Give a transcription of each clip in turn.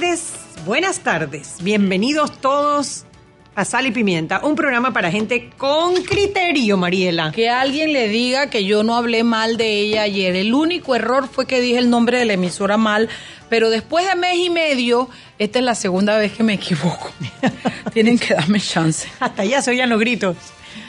Tardes, buenas tardes. Bienvenidos todos a Sal y Pimienta, un programa para gente con criterio, Mariela. Que alguien le diga que yo no hablé mal de ella ayer. El único error fue que dije el nombre de la emisora mal, pero después de mes y medio, esta es la segunda vez que me equivoco. Tienen que darme chance. Hasta allá se oían los gritos.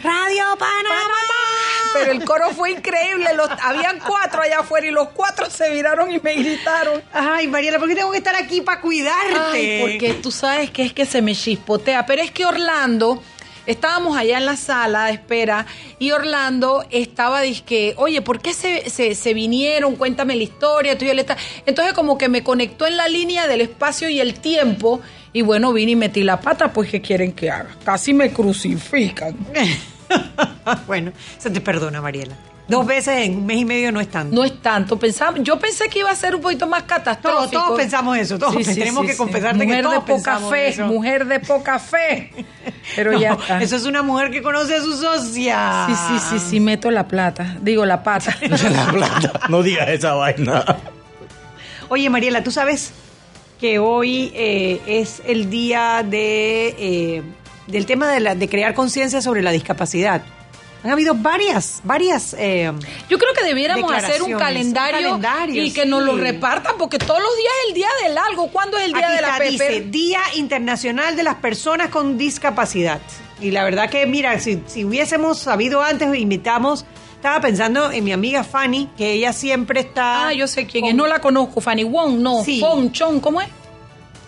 Radio Panamá. Pero el coro fue increíble. Los, habían cuatro allá afuera y los cuatro se viraron y me gritaron. Ay, Mariela, ¿por qué tengo que estar aquí para cuidarte? Ay, porque tú sabes que es que se me chispotea. Pero es que Orlando, estábamos allá en la sala de espera y Orlando estaba disque, oye, ¿por qué se, se, se vinieron? Cuéntame la historia. Tú y está... Entonces como que me conectó en la línea del espacio y el tiempo. Y bueno, vine y metí la pata, pues ¿qué quieren que haga? Casi me crucifican. bueno, se te perdona, Mariela. Dos veces en un mes y medio no es tanto. No es tanto. Pensaba, yo pensé que iba a ser un poquito más catastrófico. Todos, todos pensamos eso. Todos Sí, sí, tenemos sí, que confesarte mujer que todos de poca pensamos fe, eso. mujer de poca fe. Pero No, ya está. Eso es una mujer que conoce a su socia. Sí, sí, sí, sí, meto la plata. Digo, la pata. La plata. No digas esa vaina. Oye, Mariela, ¿tú sabes que hoy eh, es el día de, eh, del tema de, la- de crear conciencia sobre la discapacidad? Han habido varias, varias... eh, Yo creo que debiéramos hacer un calendario, un calendario, y que nos lo repartan, porque todos los días es el día del algo. ¿Cuándo es el día aquí de la está, dice? Día Internacional de las Personas con Discapacidad. Y la verdad que, mira, si, si hubiésemos sabido antes, invitamos... Estaba pensando en mi amiga Fanny, que ella siempre está... Ah, yo sé quién con- es. No la conozco. Fanny Wong, no. Sí. Fong Chong, ¿cómo es?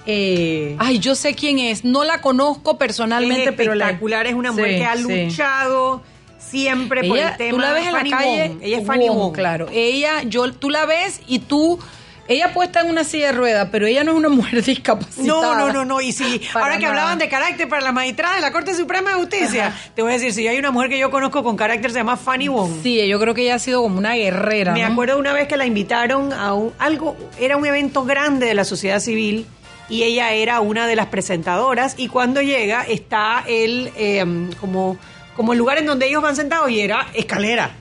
Eh, Ay, yo sé quién es. No la conozco personalmente, es pero la- espectacular, es una mujer Sí, que ha sí. luchado siempre por el tema. tú la ves en Fanny la calle, Wong. Ella es Fanny Wong, Wong. claro. Ella, yo, tú la ves y tú, ella puesta en una silla de ruedas, pero ella no es una mujer discapacitada. No, no, no, no. Y si ahora que nada. hablaban de carácter para la magistrada de la Corte Suprema de Justicia, te voy a decir, si hay una mujer que yo conozco con carácter se llama Fanny Wong. Sí, yo creo que ella ha sido como una guerrera. Me ¿no? acuerdo una vez que la invitaron a un, algo, era un evento grande de la sociedad civil y ella era una de las presentadoras y cuando llega está el eh, como, como el lugar en donde ellos van sentados y era escalera.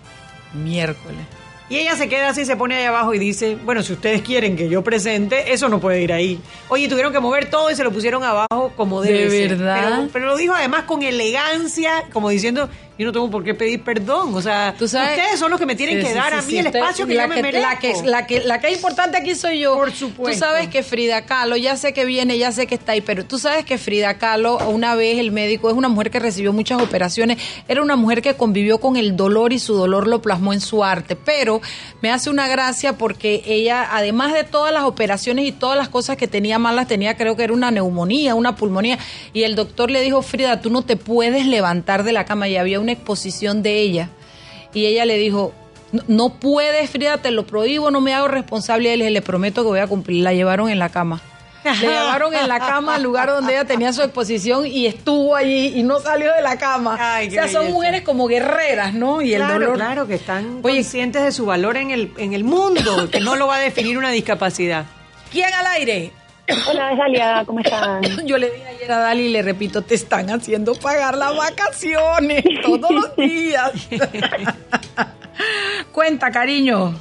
Miércoles. Y ella se queda así, se pone ahí abajo y dice, bueno, si ustedes quieren que yo presente, eso no puede ir ahí. Oye, tuvieron que mover todo y se lo pusieron abajo como ¿De debe ser. verdad? Pero, pero lo dijo además con elegancia, como diciendo, yo no tengo por qué pedir perdón. O sea, Tú sabes- ustedes son los que me tienen Sí, que sí, dar sí, a mí el espacio que yo me merezco. La que, la, que, la que es importante aquí soy yo. Por supuesto. Tú sabes que Frida Kahlo, ya sé que viene, ya sé que está ahí, pero tú sabes que Frida Kahlo, una vez el médico, es una mujer que recibió muchas operaciones, era una mujer que convivió con el dolor y su dolor lo plasmó en su arte, pero me hace una gracia porque ella, además de todas las operaciones y todas las cosas que tenía malas, tenía creo que era una neumonía, una pulmonía, y el doctor le dijo, Frida, tú no te puedes levantar de la cama, y había una exposición de ella, y ella le dijo, no, no puedes, Frida, te lo prohíbo, no me hago responsable. Y él le le prometo que voy a cumplir. La llevaron en la cama. Le llevaron en la cama al lugar donde ella tenía su exposición y estuvo allí y no salió de la cama. Ay, o sea, son belleza. mujeres como guerreras, ¿no? Y el claro, dolor. claro, que están Oye, conscientes de su valor en el, en el mundo, que no lo va a definir una discapacidad. ¿quién al aire? Hola, es Dalia, ¿cómo están? Yo le dije ayer a Dali y le repito, te están haciendo pagar las vacaciones todos los días. Cuenta, cariño.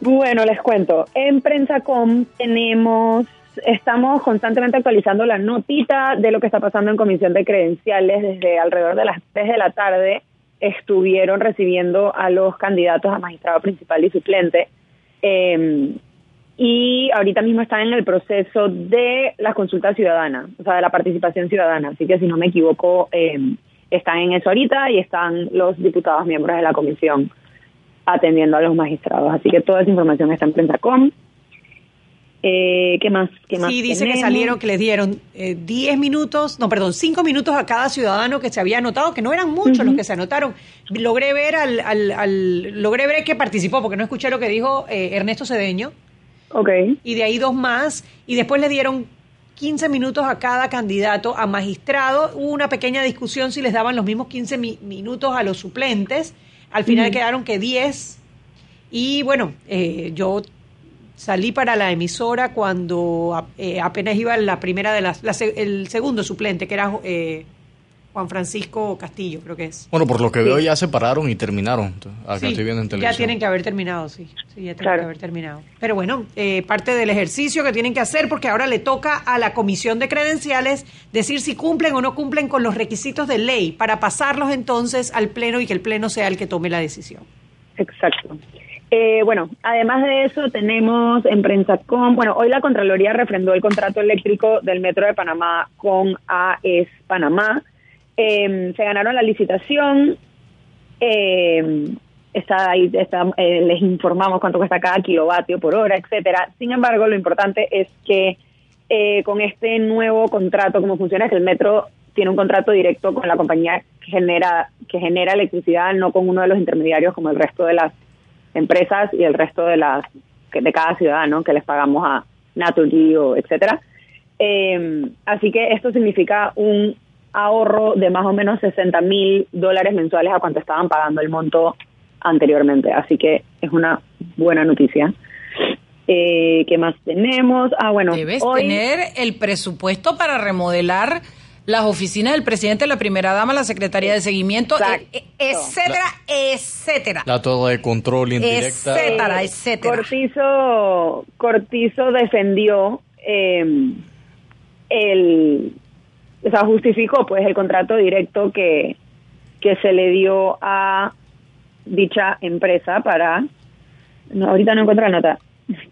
Bueno, les cuento. En Prensacom tenemos, estamos constantemente actualizando la notita de lo que está pasando en comisión de credenciales desde alrededor de las 3 de la tarde. Estuvieron recibiendo a los candidatos a magistrado principal y suplente. Eh, y ahorita mismo están en el proceso de la consulta ciudadana, o sea, de la participación ciudadana. Así que si no me equivoco, eh, están en eso ahorita y están los diputados miembros de la comisión. atendiendo a los magistrados. Así que toda esa información está en Prensacom. Eh, ¿Qué más? ¿Qué más Sí, dice que salieron, que les dieron eh, 10 minutos, no, perdón, 5 minutos a cada ciudadano que se había anotado, que no eran muchos los que se anotaron. Logré ver al, al, al- logré ver que participó, porque no escuché lo que dijo eh, Ernesto Cedeño, Ok. y de ahí dos más, y después le dieron 15 minutos a cada candidato a magistrado. Hubo una pequeña discusión si les daban los mismos 15 mi- minutos a los suplentes. Al final quedaron que 10. Y bueno, eh, yo salí para la emisora cuando eh, apenas iba la primera de las, la el segundo suplente, que era eh, Juan Francisco Castillo, creo que es. Bueno, por lo que veo ya se pararon y terminaron. Acá Sí, estoy viendo en televisión. Ya tienen que haber terminado, sí. Sí, ya tienen Claro. que haber terminado. Pero bueno, eh, parte del ejercicio que tienen que hacer, porque ahora le toca a la comisión de credenciales decir si cumplen o no cumplen con los requisitos de ley para pasarlos entonces al Pleno y que el Pleno sea el que tome la decisión. Exacto. Eh, bueno, además de eso tenemos en Prensacom, bueno, hoy la Contraloría refrendó el contrato eléctrico del Metro de Panamá con AES Panamá. Eh, se ganaron la licitación, eh, está ahí, está, eh, les informamos cuánto cuesta cada kilovatio por hora, etcétera. Sin embargo, lo importante es que eh, con este nuevo contrato, como funciona es que el metro tiene un contrato directo con la compañía que genera que genera electricidad, no con uno de los intermediarios como el resto de las empresas y el resto de las de cada ciudadano que les pagamos a Naturgy o etcétera. Eh, así que esto significa un ahorro de más o menos 60 mil dólares mensuales a cuánto estaban pagando el monto anteriormente. Así que es una buena noticia. Eh, ¿Qué más tenemos? Ah, bueno, Debes hoy- tener el presupuesto para remodelar las oficinas del presidente, la primera dama, la secretaría de seguimiento, Exacto. e- e- etcétera, etcétera. La torre de control indirecta. Etcétera, etcétera. Cortizo, Cortizo defendió eh, el, o sea, justificó pues el contrato directo que, que se le dio a dicha empresa para, no, ahorita no encuentro la nota,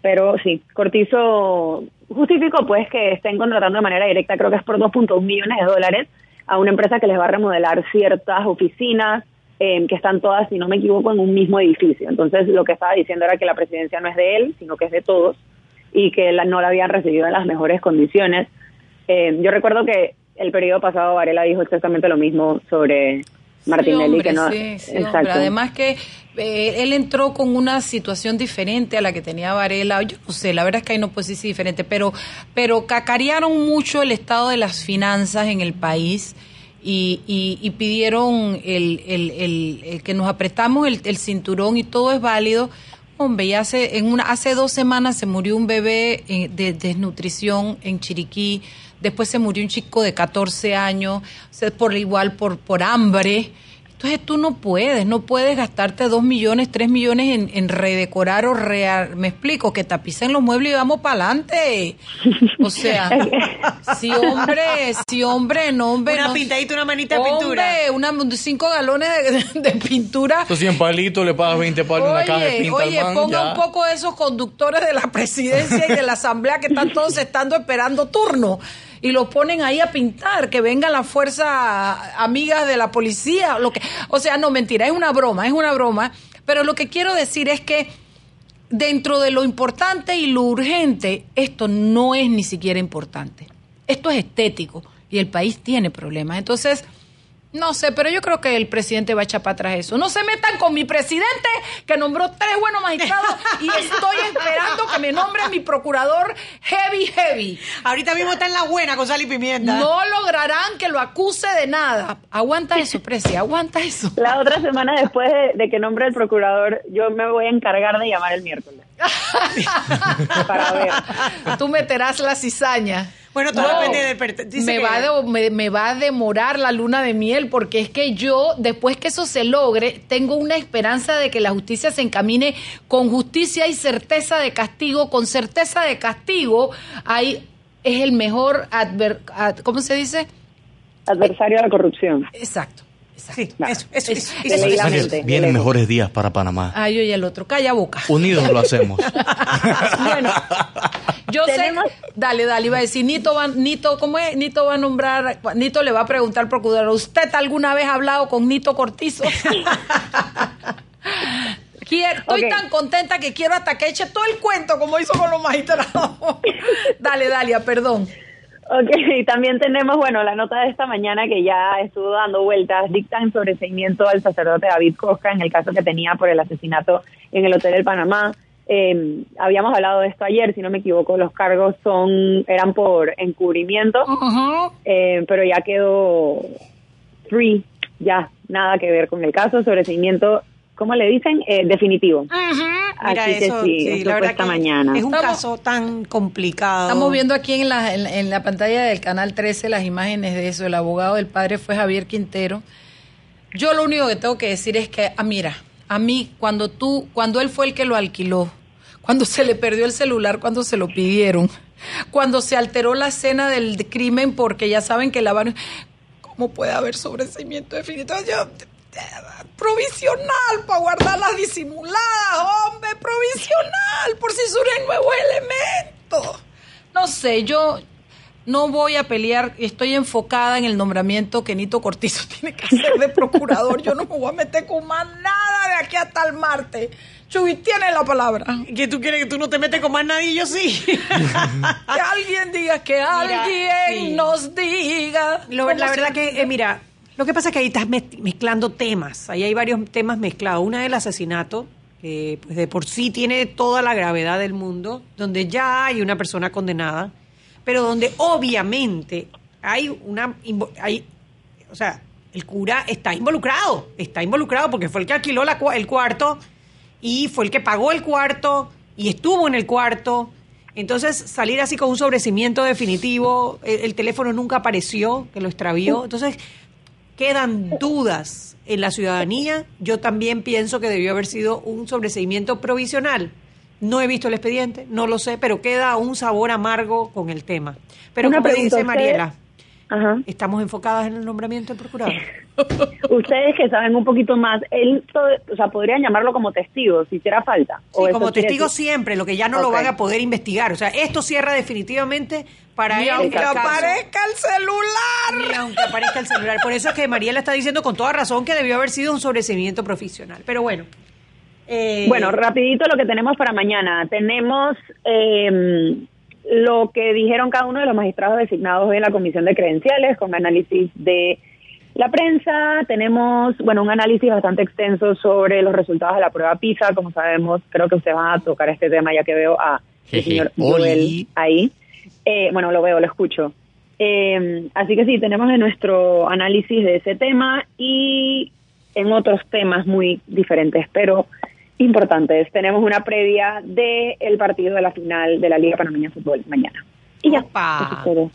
pero sí, Cortizo justificó pues que estén contratando de manera directa, creo que es por 2.1 millones de dólares, a una empresa que les va a remodelar ciertas oficinas eh, que están todas, si no me equivoco, en un mismo edificio. Entonces lo que estaba diciendo era que la presidencia no es de él, sino que es de todos y que la, no la habían recibido en las mejores condiciones. Eh, yo recuerdo que el periodo pasado Varela dijo exactamente lo mismo sobre Martinelli. Sí, hombre, que no, sí, sí, hombre. Además que eh, él entró con una situación diferente a la que tenía Varela. Yo no sé, la verdad es que ahí no puedo decir diferente, pero, pero cacarearon mucho el estado de las finanzas en el país y, y, y pidieron el, el, el- el que nos apretamos el, cinturón y todo es válido. Hombre, ya hace, en una, hace dos semanas se murió un bebé eh, de desnutrición en Chiriquí, después se murió un chico de 14 años, o sea, por igual por, por hambre. Entonces tú no puedes, no puedes gastarte dos millones, tres millones en, en redecorar o rear, me explico, que tapicen los muebles y vamos para adelante. O sea, sí hombre, sí hombre, no hombre. Una no- pintadita, una manita de pintura. Hombre, una, cinco galones de, de pintura. Esos 100 palitos, le pagas 20 palos, una caja de Oye, pinta oye, man, ponga ya. un poco de esos conductores de la presidencia y de la asamblea que están todos estando esperando turno y los ponen ahí a pintar, que venga la fuerza amiga de la policía, lo que, o sea, no mentira, es una broma, es una broma, pero lo que quiero decir es que dentro de lo importante y lo urgente, esto no es ni siquiera importante. Esto es estético y el país tiene problemas. Entonces, no sé, pero yo creo que el presidente va a echar para atrás eso. No se metan con mi presidente, que nombró tres buenos magistrados y estoy esperando que me nombren mi procurador heavy, heavy. Ahorita mismo está en la buena con sal y pimienta. No lograrán que lo acuse de nada. Aguanta eso, Presi, aguanta eso. La otra semana después de, de que nombre el procurador, yo me voy a encargar de llamar el miércoles. Para ver. Tú meterás la cizaña. Bueno, todo No, depende del... per- dice me, que- va a de- me, me va a demorar la luna de miel porque es que yo, después que eso se logre, tengo una esperanza de que la justicia se encamine con justicia y certeza de castigo. Con certeza de castigo, ahí es el mejor, adver, ad- ¿cómo se dice? Adversario a la corrupción. Exacto. Sí, eso, eso, Eso. eso, eso, De eso. ley. Mario, Vienen mejores días para Panamá. Ay, oye, el otro, calla boca. Unidos lo hacemos. Bueno, Yo Tenemos- sé, dale, dale, iba a decir, Nito va, Nito, ¿cómo es? Nito va a nombrar, Nito le va a preguntar al procurador, ¿usted alguna vez ha hablado con Nito Cortizo? Quiero- estoy tan contenta que quiero hasta que eche todo el cuento como hizo con los magistrados. dale, Dalia, perdón. Ok, y también tenemos, bueno, la nota de esta mañana que ya estuvo dando vueltas, dictan sobreseimiento al sacerdote David Cosca en el caso que tenía por el asesinato en el Hotel del Panamá. Eh, habíamos hablado de esto ayer, si no me equivoco, los cargos son eran por encubrimiento, eh, pero ya quedó free, ya nada que ver con el caso, sobreseimiento, ¿cómo le dicen? Eh, definitivo. Mira, Así que eso, sí, sí, eso la verdad esta que mañana. Es un Estamos- caso tan complicado. Estamos viendo aquí en la, en, en la pantalla del canal 13 las imágenes de eso. El abogado del padre fue Javier Quintero. Yo lo único que tengo que decir es que, ah, mira, a mí, cuando tú, cuando él fue el que lo alquiló, cuando se le perdió el celular, cuando se lo pidieron, cuando se alteró la escena del crimen, porque ya saben que la van. ¿Cómo puede haber sobreseimiento definitivo? Yo, provisional para guardarlas disimuladas, hombre, provisional, por si surgen nuevos elementos. No sé, yo no voy a pelear, estoy enfocada en el nombramiento que Nito Cortizo tiene que hacer de procurador. Yo no me voy a meter con más nada de aquí hasta el martes. Chuy, tiene la palabra. Que tú quieres que tú no te metes con más nadie, yo sí. Que alguien diga, que alguien sí. nos diga. Lo- la verdad que, eh, mira, lo que pasa es que ahí estás mez- mezclando temas. Ahí hay varios temas mezclados. Una del asesinato, que pues de por sí tiene toda la gravedad del mundo, donde ya hay una persona condenada, pero donde obviamente hay una... Hay, o sea, el cura está involucrado, está involucrado porque fue el que alquiló la el cuarto y fue el que pagó el cuarto y estuvo en el cuarto. Entonces, salir así con un sobrecimiento definitivo, el, el teléfono nunca apareció, que lo extravió. Entonces, quedan dudas en la ciudadanía. Yo también pienso que debió haber sido un sobreseimiento provisional. No he visto el expediente, no lo sé, pero queda un sabor amargo con el tema. Pero Una como pregunta, dice ¿usted- Mariela, Ajá. estamos enfocadas en el nombramiento del procurador. Ustedes que saben un poquito más, él, o sea, podrían llamarlo como testigo si hiciera falta. Sí, ¿O como testigo decir- siempre, lo que ya no lo Ok. van a poder investigar. O sea, esto cierra definitivamente para Ni él. aunque el caso. aparezca el celular. Ni aunque aparezca el celular. Por eso es que Mariela está diciendo con toda razón que debió haber sido un sobreseimiento profesional. Pero bueno. eh, Bueno, rapidito lo que tenemos para mañana. Tenemos eh, lo que dijeron cada uno de los magistrados designados en la Comisión de Credenciales con análisis de la prensa. Tenemos, bueno, un análisis bastante extenso sobre los resultados de la prueba PISA. Como sabemos, creo que ustedes van a tocar este tema ya que veo a el señor. Joel ahí. Eh, bueno, lo veo, lo escucho. Eh, así que sí, tenemos en nuestro análisis de ese tema y en otros temas muy diferentes, pero importantes. Tenemos una previa del el partido de la final de la Liga Panameña de Fútbol mañana. Y ya, eso.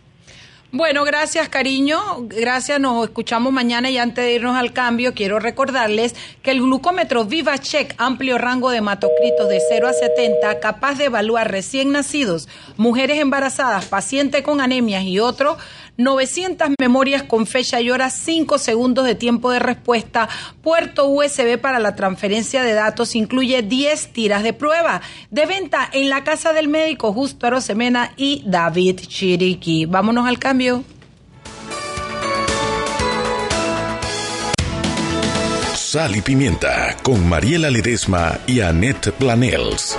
Bueno, gracias cariño, gracias, nos escuchamos mañana y antes de irnos al cambio quiero recordarles que el glucómetro VivaCheck, amplio rango de hematocritos de 0 a 70, capaz de evaluar recién nacidos, mujeres embarazadas, pacientes con anemias y otros, 900 memorias con fecha y hora, 5 segundos de tiempo de respuesta, puerto USB para la transferencia de datos, incluye 10 tiras de prueba, de venta en la casa del médico Justo Arosemena y David Chiriqui. Vámonos al cambio. Sal y Pimienta con Mariela Ledesma y Annette Planels.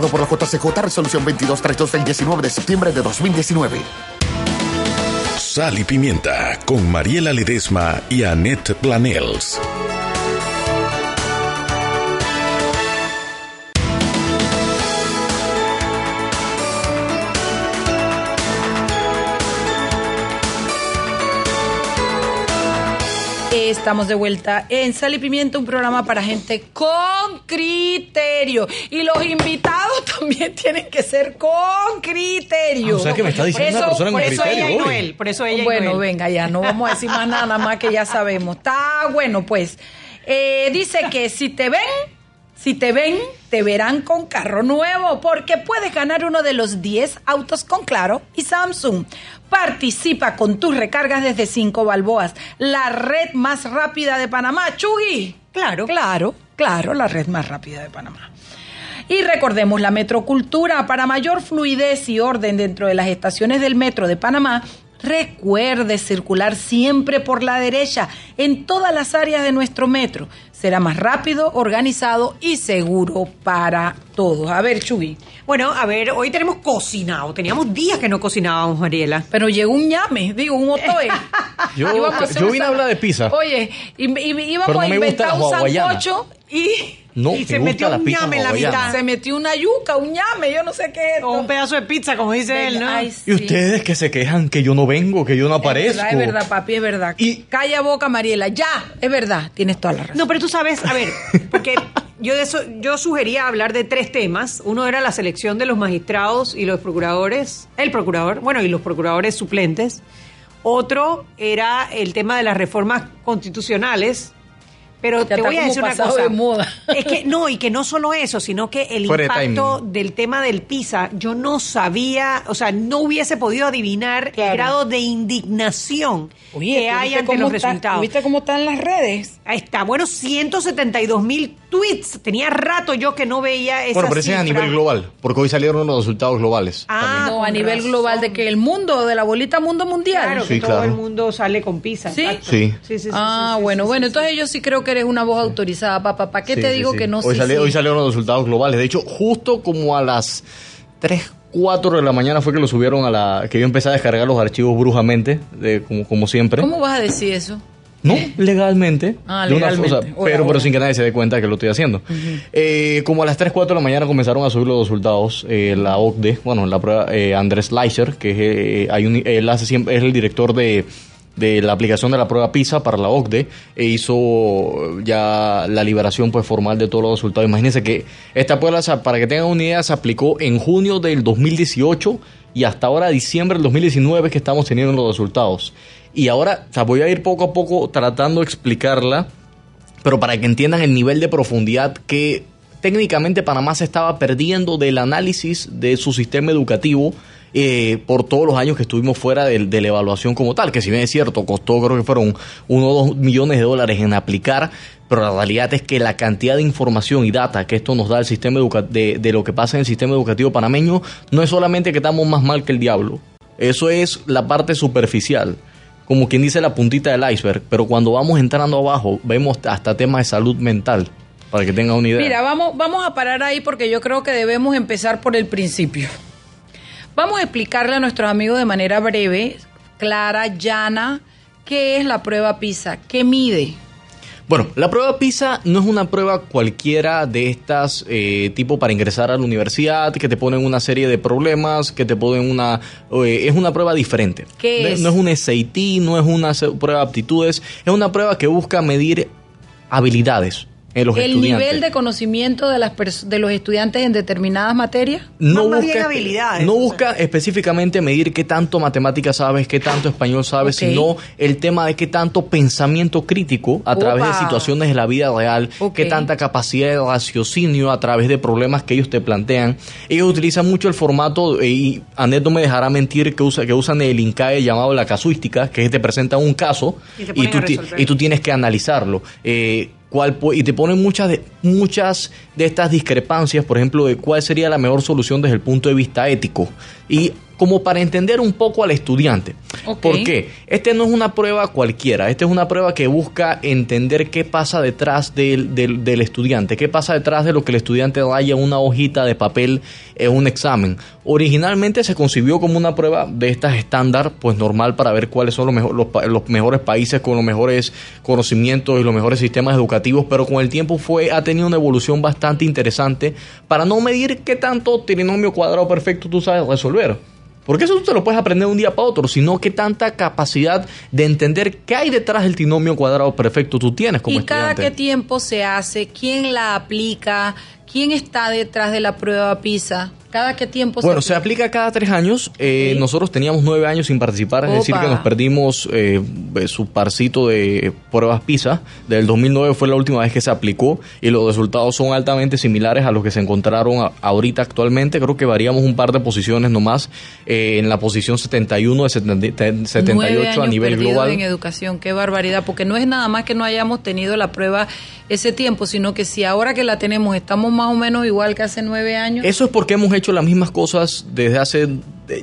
por la JCJ, resolución 2232 del 19 de septiembre de 2019. Sal y Pimienta con Mariela Ledesma y Annette Planels. Estamos de vuelta en Sal y Pimienta, un programa para gente con criterio. Y los invitados también tienen que ser con criterio. Ah, o sea que me está diciendo una persona por con eso criterio ella y. Noel, por eso ella y Bueno, Noel. venga, ya, no vamos a decir más nada, nada más que ya sabemos. Está bueno, pues. Eh, dice que si te ven, si te ven, te verán con carro nuevo, porque puedes ganar uno de los 10 autos con Claro y Samsung. Participa con tus recargas desde 5 balboas, la red más rápida de Panamá. Chugui. Claro. Claro, claro, la red más rápida de Panamá. Y recordemos la metrocultura. Para mayor fluidez y orden dentro de las estaciones del metro de Panamá, recuerde circular siempre por la derecha en todas las áreas de nuestro metro. Será más rápido, organizado y seguro para todos. A ver, Chuy. Bueno, a ver, hoy tenemos cocinado. Teníamos días que no cocinábamos, Mariela. Pero llegó un ñame, digo, un otoe. Yo- Íbamos yo vine a hablar de pizza. Oye, y, y- íbamos Pero no a me gusta inventar un sancocho y No, y se metió un ñame en la mitad. se metió una yuca, un ñame, yo no sé qué es. O un pedazo de pizza, como dice él, ¿no? Ay, Y ustedes que se quejan que yo no vengo, que yo no aparezco. Es verdad, es verdad, papi, es verdad. Y- Calla boca, Mariela, ya, es verdad, tienes toda la razón. No, pero tú sabes, a ver, porque yo de eso, yo sugería hablar de tres temas. Uno era la selección de los magistrados y los procuradores, el procurador, bueno, y los procuradores suplentes. Otro era el tema de las reformas constitucionales. Pero Ya te está voy a decir una cosa. de moda. Es que no, y que no solo eso, sino que el Fuera impacto del tema del PISA, yo no sabía, o sea, no hubiese podido adivinar Claro. el grado de indignación que hay ante los resultados. ¿Viste cómo están las redes? Ahí está, bueno, 172 mil tweets. Tenía rato yo que no veía esa Bueno, pero ese es a nivel global, porque hoy salieron los resultados globales. Ah, no, a nivel razón. global de que el mundo, de la bolita mundo mundial. Claro, que todo claro. el mundo sale con pizza. ¿Sí? Sí. sí, sí, sí, ah, sí, sí, bueno, sí, bueno, sí, entonces yo sí creo que eres una voz autorizada, papá. ¿Para qué Sí, te sí, digo que no? Hoy, sí. hoy salieron los resultados globales. De hecho, justo como a las 3, 4 de la mañana fue que lo subieron a la... que yo empecé a descargar los archivos brujamente, de, como, como siempre. ¿Cómo vas a decir eso? No, legalmente. Ah, una- legalmente. o sea, Hola, pero, hola. pero sin que nadie se dé cuenta que lo estoy haciendo. Eh, como a las 3, 4 de la mañana comenzaron a subir los resultados, eh, la OCDE, bueno, la prueba, eh, Andrés Leiser, que es, eh, hay un- él hace siempre, es el director de, de la aplicación de la prueba PISA para la OCDE, e hizo ya la liberación pues formal de todos los resultados. Imagínense que esta prueba, para que tengan una idea, se aplicó en junio del 2018 y hasta ahora diciembre del 2019 que estamos teniendo los resultados. Y ahora, voy a ir poco a poco tratando de explicarla, pero para que entiendan el nivel de profundidad que técnicamente Panamá se estaba perdiendo del análisis de su sistema educativo eh, por todos los años que estuvimos fuera del- de, la evaluación como tal, que si bien es cierto, costó creo que fueron uno o dos millones de dólares en aplicar, pero la realidad es que la cantidad de información y data que esto nos da el sistema de, de lo que pasa en el sistema educativo panameño no es solamente que estamos más mal que el diablo, eso es la parte superficial como quien dice la puntita del iceberg, pero cuando vamos entrando abajo vemos hasta temas de salud mental, para que tengan una idea. Mira, vamos, vamos a parar ahí porque yo creo que debemos empezar por el principio. Vamos a explicarle a nuestros amigos de manera breve, clara, llana, qué es la prueba PISA, qué mide. Bueno, la prueba PISA no es una prueba cualquiera de estas eh, tipo para ingresar a la universidad, que te ponen una serie de problemas, que te ponen una... eh, es una prueba diferente. ¿Qué No- es? No es un SAT, no es una prueba de aptitudes, es una prueba que busca medir habilidades en los el estudiantes. nivel de conocimiento de, las de los estudiantes en determinadas materias. no busca, habilidades, no sea. busca específicamente medir qué tanto matemática sabes, qué tanto español sabes, sino el tema de qué tanto pensamiento crítico a través de situaciones de la vida real, qué tanta capacidad de raciocinio a través de problemas que ellos te plantean. Ellos utilizan mucho el formato, eh, y Anet no me dejará mentir, que, usa, que usan el INCAE llamado la casuística, que es que te presentan un caso Y tú, y tú tienes que analizarlo. Eh, cuál y te ponen muchas de, muchas de estas discrepancias, por ejemplo, de cuál sería la mejor solución desde el punto de vista ético. Y como para entender un poco al estudiante. ¿Por qué? Este no es una prueba cualquiera, esta es una prueba que busca entender qué pasa detrás del, del- del estudiante, qué pasa detrás de lo que el estudiante raya una hojita de papel en un examen. Originalmente se concibió como una prueba de estas estándar, pues normal para ver cuáles son los, mejor- los mejores países con los mejores conocimientos y los mejores sistemas educativos, pero con el tiempo fue ha tenido una evolución bastante interesante para no medir qué tanto trinomio cuadrado perfecto tú sabes resolver Porque eso tú te lo puedes aprender de un día para otro, sino que tanta capacidad de entender qué hay detrás del trinomio cuadrado perfecto tú tienes como ¿Y cada qué tiempo se hace? ¿Quién la aplica? ¿Quién está detrás de la prueba PISA? ¿Cada qué tiempo Bueno, se se aplica cada tres años. Eh. Nosotros teníamos nueve años sin participar, es decir, que nos perdimos eh, eh, su parcito de pruebas PISA. Del 2009 fue la última vez que se aplicó y los resultados son altamente similares a los que se encontraron a- ahorita actualmente. Creo que variamos un par de posiciones nomás eh, en la posición 71 de 70 Nueve 78 a años nivel perdidos global. en educación, qué barbaridad, porque no es nada más que no hayamos tenido la prueba ese tiempo, sino que si ahora que la tenemos estamos más o menos igual que hace nueve años. Eso es porque hemos hecho las mismas cosas desde hace...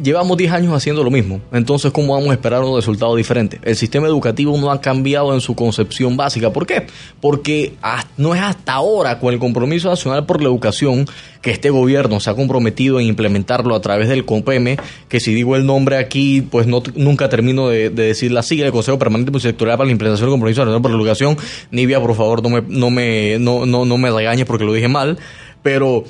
Llevamos 10 años haciendo lo mismo. Entonces, ¿cómo vamos a esperar un resultado diferente? El sistema educativo no ha cambiado en su concepción básica. ¿Por qué? Porque no es hasta ahora, con el compromiso nacional por la educación, que este gobierno se ha comprometido en implementarlo a través del COPEME, que si digo el nombre aquí, pues no, nunca termino de, de decir la sigla, el Consejo Permanente Multisectorial para la Implementación del Compromiso Nacional por la Educación. Nivia, por favor, no me, no me, no, no, no me regañes porque lo dije mal. Pero...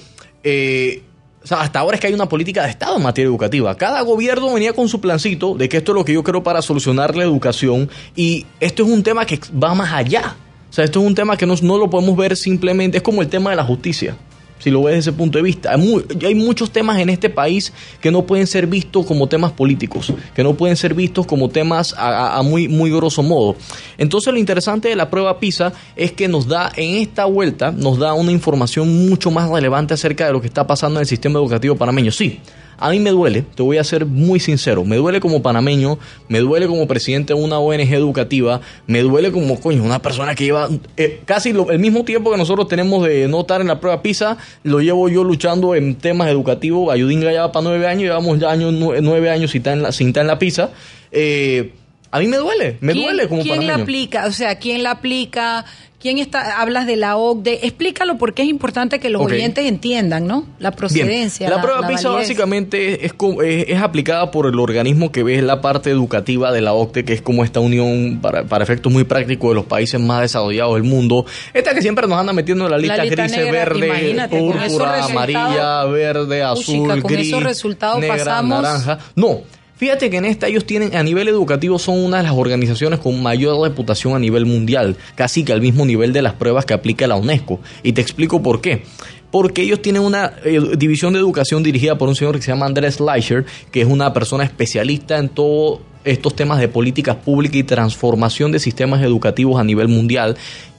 Eh, o sea, hasta ahora es que hay una política de Estado en materia educativa. Cada gobierno venía con su plancito de que esto es lo que yo quiero para solucionar la educación y esto es un tema que va más allá. O sea, esto es un tema que no, no lo podemos ver simplemente, es como el tema de la justicia. Si lo ves desde ese punto de vista, hay, mu- hay muchos temas en este país que no pueden ser vistos como temas políticos, que no pueden ser vistos como temas a, a- a muy, muy grosso modo. Entonces, lo interesante de la prueba PISA es que nos da, en esta vuelta, nos da una información mucho más relevante acerca de lo que está pasando en el sistema educativo panameño. Sí, a mí me duele, te voy a ser muy sincero, me duele como panameño, me duele como presidente de una ONG educativa, me duele como, coño, una persona que lleva eh, casi lo- el mismo tiempo que nosotros tenemos de no estar en la prueba PISA, lo llevo yo luchando en temas educativos, Ayudinga ya va para nueve años, llevamos ya nueve años sin estar en la, sin en la PISA, Eh, a mí me duele, me ¿Quién- duele como ¿Quién la aplica? O sea, ¿quién la aplica? ¿Quién está? Hablas de la OCDE. Explícalo porque es importante que los Ok. oyentes entiendan, ¿no? La Bien, procedencia. La, prueba PISA validez. básicamente es, es, es aplicada por el organismo que ve la parte educativa de la OCDE, que es como esta unión para, para efectos muy prácticos de los países más desarrollados del mundo. Esta que siempre nos anda metiendo en la lista, lista gris, negra, verde, púrpura, amarilla, verde, azul, Puchica, con gris, esos resultados negra, pasamos- naranja. No. Fíjate que en esta ellos tienen, a nivel educativo, son una de las organizaciones con mayor reputación a nivel mundial, casi que al mismo nivel de las pruebas que aplica la UNESCO. Y te explico por qué. Porque ellos tienen una eh, división de educación dirigida por un señor que se llama Andrés Leicher, que es una persona especialista en todos estos temas de políticas públicas y transformación de sistemas educativos a nivel mundial.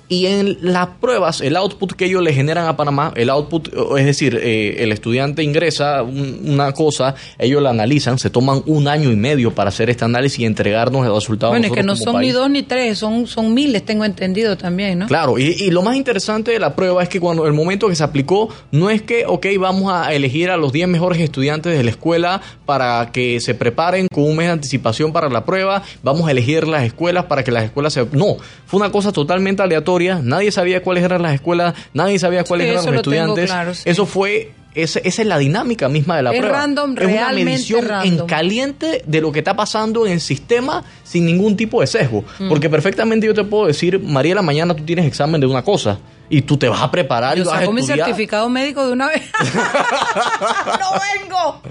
Y en las pruebas, el output que ellos le generan a Panamá, el output, es decir, eh, el estudiante ingresa un- una cosa, ellos la analizan, se toman un año y medio para hacer este análisis y entregarnos el resultado. a Bueno, es que no son ni dos ni tres, son, son miles, tengo entendido también, ¿no? Claro, y, y lo más interesante de la prueba es que cuando el momento que se aplicó, no es que, ok, vamos a elegir a los 10 mejores estudiantes de la escuela para que se preparen con un mes de anticipación para la prueba, vamos a elegir las escuelas para que las escuelas se... No, fue una cosa totalmente aleatoria, nadie sabía cuáles eran las escuelas, nadie sabía cuáles Sí, eran los lo estudiantes. claro, sí. Eso fue... ese- esa es la dinámica misma de la Es prueba. random, es una medición en caliente de lo que está pasando en el sistema sin ningún tipo de sesgo. Mm. Porque perfectamente yo te puedo decir, Mariela, mañana tú tienes examen de una cosa y tú te vas a preparar y Yo vas a saco mi estudiar. certificado médico de una vez. ¡No vengo!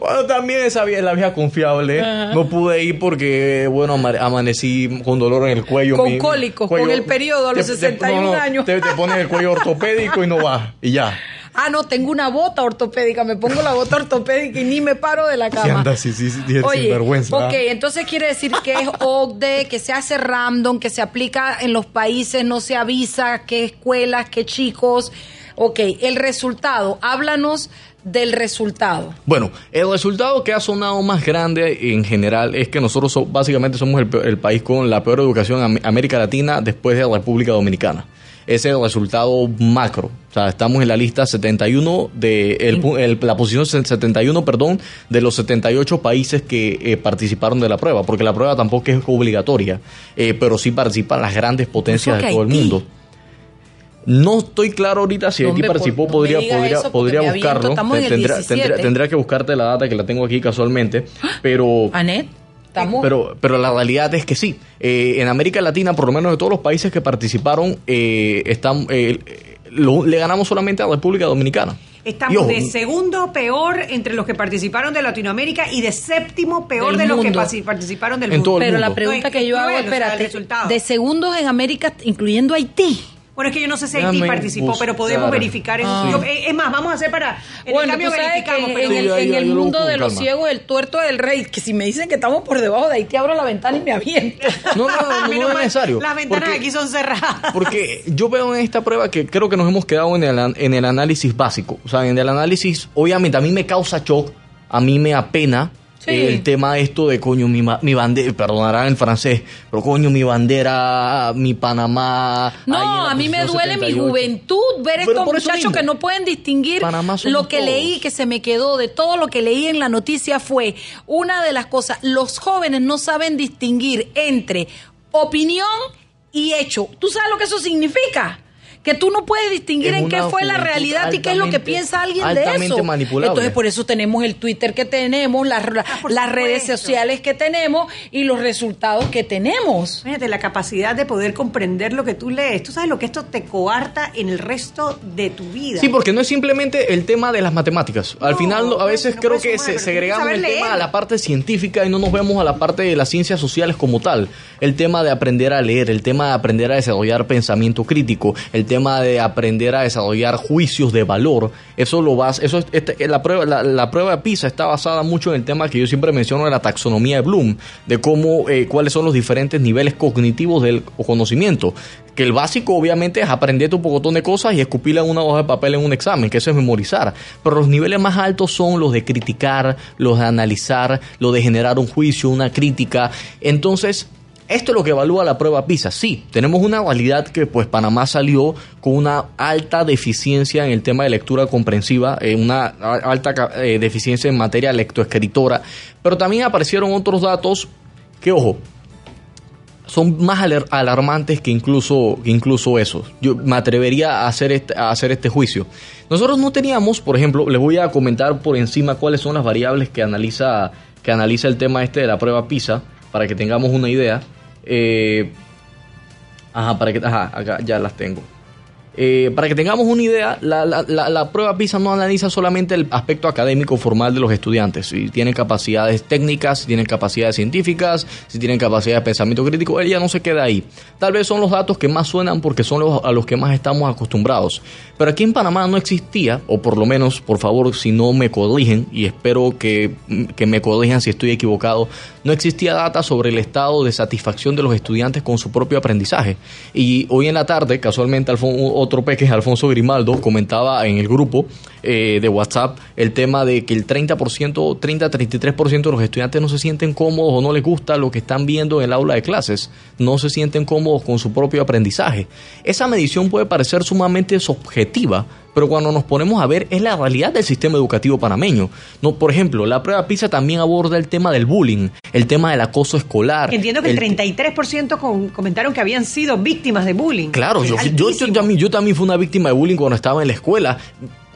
Bueno, también esa vieja es la vieja confiable. No pude ir porque, bueno, ama- amanecí con dolor en el cuello. Con mi- cólicos, cuello- con el periodo a los te- te- 61 no, no, años. Te, te pones el cuello ortopédico y no vas. Y ya. Ah, no, tengo una bota ortopédica. Me pongo la bota ortopédica y ni me paro de la Sí, cama. anda, sí, sí, sí, eres Oye, sinvergüenza, ok, entonces quiere decir que es OCDE, que se hace random, que se aplica en los países, no se avisa qué escuelas, qué chicos. Ok, el resultado, háblanos del resultado. Bueno, el resultado que ha sonado más grande en general es que nosotros so- básicamente somos el, el país con la peor educación en Am- América Latina después de la República Dominicana. Ese es el resultado macro. O sea, estamos en la lista 71 de el el- la posición 71, perdón, de los 78 países que eh, participaron de la prueba, porque la prueba tampoco es obligatoria, eh, pero sí participan las grandes potencias de todo el mundo. No estoy claro ahorita si Haití participó, podría, podría, podría buscarlo. estamos en el Tendría- 17. tendría- tendría que buscarte la data que la tengo aquí casualmente, pero... Anet, estamos. Pero, pero la realidad es que sí. Eh, en América Latina, por lo menos de todos los países que participaron, eh, están, eh, lo- le ganamos solamente a República Dominicana. Estamos ojo, de segundo peor entre los que participaron de Latinoamérica y de séptimo peor de los que mundo. participaron del mundo. Pero la pregunta No, es que que yo hago, o sea, espérate, de segundos en América, incluyendo Haití. Bueno, es que yo no sé si Haití participó, pero podemos verificar eso. Ah. Yo- eh, es más, vamos a hacer para. En Bueno, el cambio tú sabes que verificamos, pero en el, ahí- en el ahí mundo de los calma. ciegos, el tuerto del rey, que si me dicen que estamos por debajo de Haití, abro la ventana y me aviento. No, no, no, no, Menos es necesario. Las ventanas Porque- aquí son cerradas. Porque yo veo en esta prueba que creo que nos hemos quedado en el, an- en el análisis básico. O sea, en el análisis, obviamente a mí me causa shock, a mí me apena Sí. el tema esto de coño, mi, mi bandera, perdonarán el francés, pero coño, mi bandera, mi Panamá. No, a mí me duele mi 78. juventud ver Pero estos muchachos que no pueden distinguir lo que todos. leí, que se me quedó de todo lo que leí en la noticia fue una de las cosas, los jóvenes no saben distinguir entre opinión y hecho. ¿Tú sabes lo que eso significa? Que tú no puedes distinguir Es en qué fue la realidad y qué es lo que piensa alguien de altamente eso. manipulable. Entonces, por eso tenemos el Twitter que tenemos, las, las redes sociales que tenemos y los resultados que tenemos. Fíjate, la capacidad de poder comprender lo que tú lees. Tú sabes lo que esto te coarta en el resto de tu vida. Sí, porque no es simplemente el tema de las matemáticas. Al No, final, a veces no creo que sumar, se segregamos el tema a la parte científica y no nos vemos a la parte de las ciencias sociales como tal. El tema de aprender a leer, el tema de aprender a desarrollar pensamiento crítico, el tema de aprender a desarrollar juicios de valor. Eso lo vas, eso es- este- la prueba, la, la prueba de PISA está basada mucho en el tema que yo siempre menciono de la taxonomía de Bloom, de cómo, eh, cuáles son los diferentes niveles cognitivos del conocimiento. Que el básico obviamente es aprender un pocotón de cosas y escupirla en una hoja de papel en un examen, que eso es memorizar. Pero los niveles más altos son los de criticar, los de analizar, los de generar un juicio, una crítica. Entonces, esto es lo que evalúa la prueba PISA. Sí, tenemos una realidad que pues Panamá salió con una alta deficiencia en el tema de lectura comprensiva, eh, una alta eh, deficiencia en materia lectoescritora, pero también aparecieron otros datos que, ojo, son más alarmantes que incluso, que incluso esos. Yo me atrevería a hacer, este, a hacer este juicio. Nosotros no teníamos, por ejemplo, les voy a comentar por encima cuáles son las variables que analiza, que analiza el tema este de la prueba PISA, para que tengamos una idea. Eh, ajá, para que, ajá, acá ya las tengo. Eh, para que tengamos una idea, la, la- prueba PISA no analiza solamente el aspecto académico formal de los estudiantes, si tienen capacidades técnicas, si tienen capacidades científicas, si tienen capacidad de pensamiento crítico, ella no se queda ahí. Tal vez son los datos que más suenan porque son a los que más estamos acostumbrados. Pero aquí en Panamá no existía, o por lo menos, por favor, si no me corrigen, y espero que, que me corrijan si estoy equivocado, no existía data sobre el estado de satisfacción de los estudiantes con su propio aprendizaje. Y hoy en la tarde, casualmente, Alfon- otro peque, Alfonso Grimaldo, comentaba en el grupo eh, de WhatsApp el tema de que el 30%, 30-33% de los estudiantes no se sienten cómodos o no les gusta lo que están viendo en el aula de clases, no se sienten cómodos con su propio aprendizaje. Esa medición puede parecer sumamente subjetiva, pero cuando nos ponemos a ver es la realidad del sistema educativo panameño. No, por ejemplo, la prueba PISA también aborda el tema del bullying, el tema del acoso escolar. Entiendo que el 33% con- comentaron que habían sido víctimas de bullying. Claro, yo, Es yo, yo yo también fui una víctima de bullying cuando estaba en la escuela.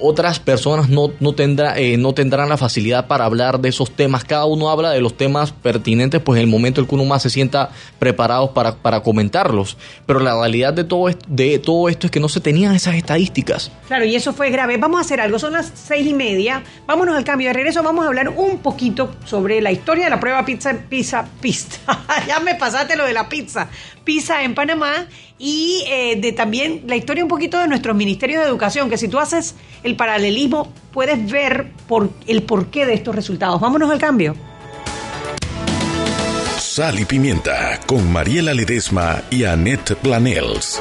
Otras personas no, no, tendrá, eh, no tendrán la facilidad para hablar de esos temas. Cada uno habla de los temas pertinentes, pues en el momento en que uno más se sienta preparado para, para comentarlos. Pero la realidad de todo, esto, de todo esto es que no se tenían esas estadísticas. Claro, y eso fue grave. Vamos a hacer algo, son las seis y media. Vámonos al cambio de regreso. Vamos a hablar un poquito sobre la historia de la prueba pizza, pizza, pizza. ya me pasaste lo de la pizza. Pizza en Panamá y eh, de también la historia un poquito de nuestros ministerios de educación, que si tú haces el paralelismo puedes ver por, el porqué de estos resultados. Vámonos al cambio. Sal y Pimienta con Mariela Ledesma y Annette Planels.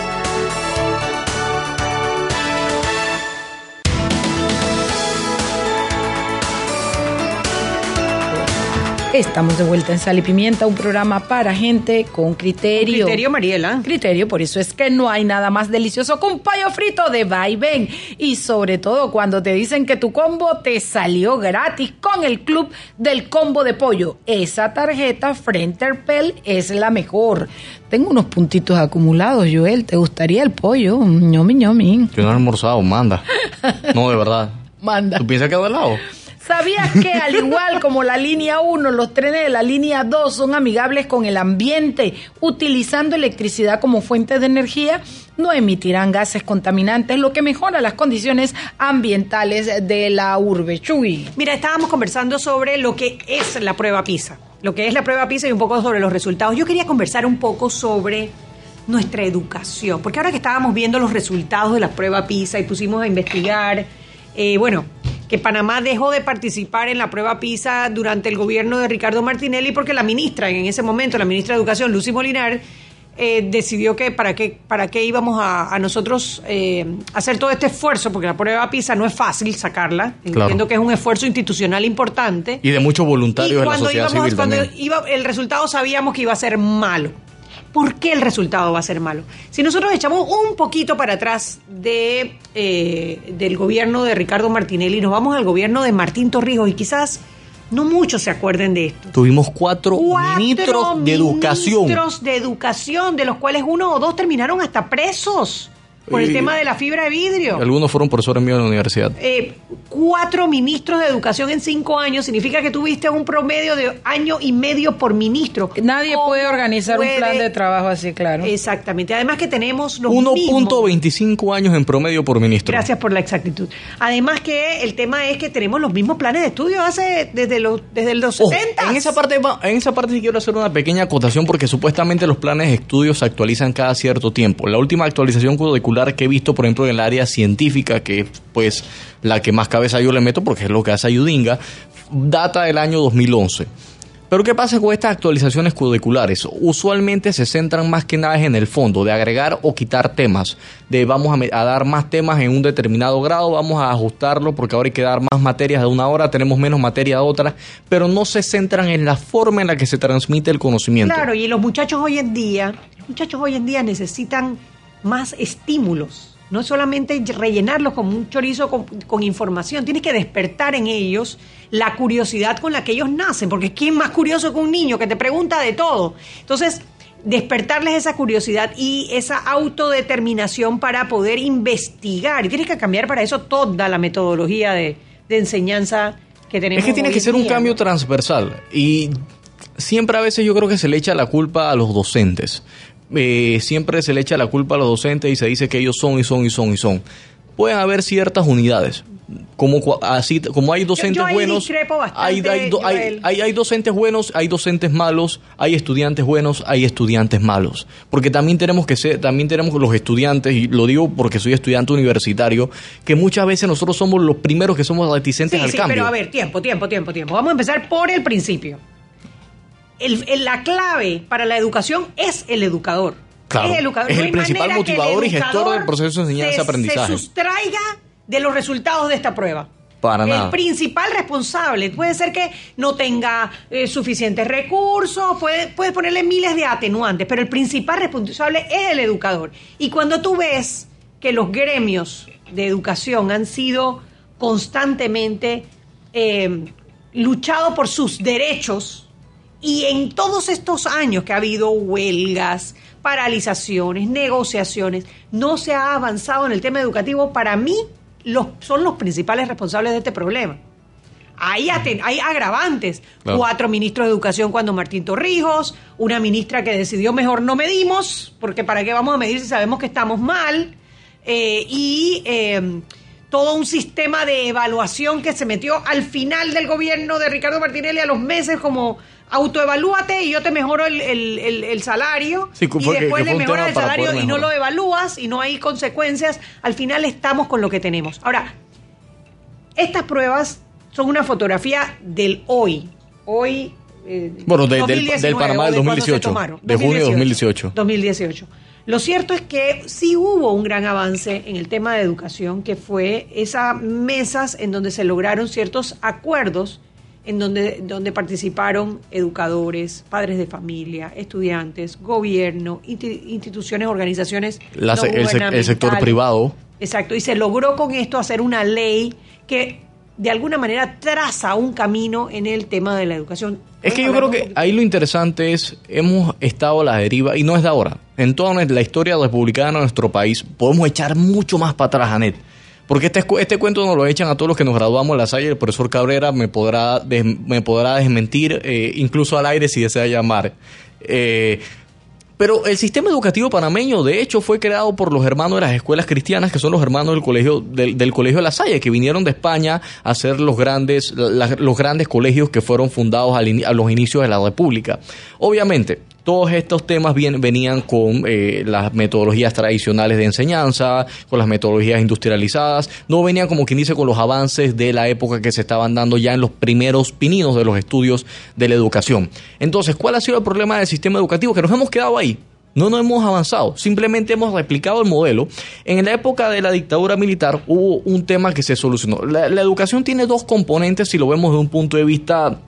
Estamos de vuelta en Sal y Pimienta, un programa para gente con criterio. criterio, Mariela. Criterio, por eso es que no hay nada más delicioso que un pollo frito de vaivén. Y sobre todo cuando te dicen que tu combo te salió gratis con el club del combo de pollo. Esa tarjeta Frenterpel es la mejor. Tengo unos puntitos acumulados, Joel. ¿Te gustaría el pollo? ñomi, ñomi. Yo no he almorzado, manda. No, de verdad. Manda. ¿Tú piensas que de lado? ¿Sabías que al igual como la línea 1, los trenes de la línea 2 son amigables con el ambiente, utilizando electricidad como fuente de energía? No emitirán gases contaminantes, lo que mejora las condiciones ambientales de la urbe. Chuy. Mira, estábamos conversando sobre lo que es la prueba PISA, lo que es la prueba PISA y un poco sobre los resultados. Yo quería conversar un poco sobre nuestra educación, porque ahora que estábamos viendo los resultados de la prueba PISA y pusimos a investigar, eh, bueno, que Panamá dejó de participar en la prueba PISA durante el gobierno de Ricardo Martinelli porque la ministra, en ese momento, la ministra de Educación, Lucy Molinar, eh, decidió que para qué, para qué íbamos a, nosotros eh, hacer todo este esfuerzo, porque la prueba PISA no es fácil sacarla, entiendo que es un esfuerzo institucional importante. Y de muchos voluntarios de la sociedad civil cuando Iba, el resultado sabíamos que iba a ser malo. ¿Por qué el resultado va a ser malo? Si nosotros echamos un poquito para atrás de, eh, del gobierno de Ricardo Martinelli, nos vamos al gobierno de Martín Torrijos y quizás no muchos se acuerden de esto. Tuvimos cuatro, ministros de educación. Ministros de educación, de los cuales uno o dos terminaron hasta presos por el tema de la fibra de vidrio. Algunos fueron profesores míos en la universidad. Eh, cuatro ministros de educación en cinco años significa que tuviste un promedio de año y medio por ministro. Nadie puede organizar un plan de trabajo así, claro. Exactamente. Además que tenemos los 1.25 años en promedio por ministro. Gracias por la exactitud. Además que el tema es que tenemos los mismos planes de estudio hace desde los desde los 60. En esa parte en esa parte sí quiero hacer una pequeña acotación porque supuestamente los planes de estudio se actualizan cada cierto tiempo. La última actualización curricular que he visto, por ejemplo, en el área científica, que es pues la que más cabeza yo le meto porque es lo que hace Ayudinga, data del año 2011. Pero ¿qué pasa con estas actualizaciones curriculares? Usualmente se centran más que nada en el fondo, de agregar o quitar temas, de vamos a, dar más temas en un determinado grado, vamos a ajustarlo porque ahora hay que dar más materias de una hora, tenemos menos materia de otra, pero no se centran en la forma en la que se transmite el conocimiento. Claro, y los muchachos hoy en día, los muchachos hoy en día necesitan más estímulos. No solamente rellenarlos con un chorizo con, información, tienes que despertar en ellos la curiosidad con la que ellos nacen, porque ¿quién más curioso que un niño que te pregunta de todo? Entonces, despertarles esa curiosidad y esa autodeterminación para poder investigar. Y tienes que cambiar para eso toda la metodología de, enseñanza que tenemos. Es que tiene que ser un cambio transversal y siempre a veces yo creo que se le echa la culpa a los docentes. Eh, siempre se le echa la culpa a los docentes y se dice que ellos son y son y son y son. Pueden haber ciertas unidades. Como, así, como hay docentes buenos, hay, hay, docentes buenos, hay docentes malos, hay estudiantes buenos, hay estudiantes malos. Porque también tenemos que ser, también tenemos los estudiantes, y lo digo porque soy estudiante universitario, que muchas veces nosotros somos los primeros que somos reticentes al sí, cambio. Pero a ver, tiempo, tiempo, tiempo, tiempo. Vamos a empezar por el principio la clave para la educación es el educador. es el, educador. el principal motivador y gestor del proceso de enseñanza-aprendizaje. Se sustraiga de los resultados de esta prueba. Para el principal responsable. Puede ser que no tenga eh, suficientes recursos, puede, puede ponerle miles de atenuantes, pero el principal responsable es el educador. Y cuando tú ves que los gremios de educación han sido constantemente eh, luchados por sus derechos, Y en todos estos años que ha habido huelgas, paralizaciones, negociaciones, no se ha avanzado en el tema educativo, para mí los, son los principales responsables de este problema. Hay, hay agravantes. Cuatro ministros de educación cuando Martín Torrijos, una ministra que decidió mejor no medimos, porque para qué vamos a medir si sabemos que estamos mal, eh, y em, todo un sistema de evaluación que se metió al final del gobierno de Ricardo Martinelli a los meses como autoevalúate y yo te mejoro el, el, salario y después le mejoras el salario y no lo evalúas y no hay consecuencias, al final estamos con lo que tenemos. Ahora, estas pruebas son una fotografía del hoy, hoy... Eh, bueno, del, del, Panamá del 2018, de junio de 2018. 2018. Lo cierto es que sí hubo un gran avance en el tema de educación, que fue esas mesas en donde se lograron ciertos acuerdos en donde, donde participaron educadores, padres de familia, estudiantes, gobierno, instituciones, organizaciones. el, sector privado. Exacto, y se logró con esto hacer una ley que de alguna manera traza un camino en el tema de la educación. Es que yo creo que ahí lo interesante es, hemos estado a la deriva, y no es de ahora, en toda la historia republicana de nuestro país, podemos echar mucho más para atrás, Anet. Porque este, este cuento nos lo echan a todos los que nos graduamos en la Salle. El profesor Cabrera me podrá, me podrá desmentir, eh, incluso al aire si desea llamar. Eh, pero el sistema educativo panameño, de hecho, fue creado por los hermanos de las escuelas cristianas, que son los hermanos del colegio del, colegio de La Salle, que vinieron de España a ser los grandes, los grandes colegios que fueron fundados a los inicios de la República. Obviamente, todos estos temas venían con eh, las metodologías tradicionales de enseñanza, con las metodologías industrializadas, no venían como quien dice con los avances de la época que se estaban dando ya en los primeros pininos de los estudios de la educación. Entonces, ¿cuál ha sido el problema del sistema educativo? Que nos hemos quedado ahí. No nos hemos avanzado, simplemente hemos replicado el modelo. En la época de la dictadura militar hubo un tema que se solucionó. La, la educación tiene dos componentes si lo vemos de un punto de vista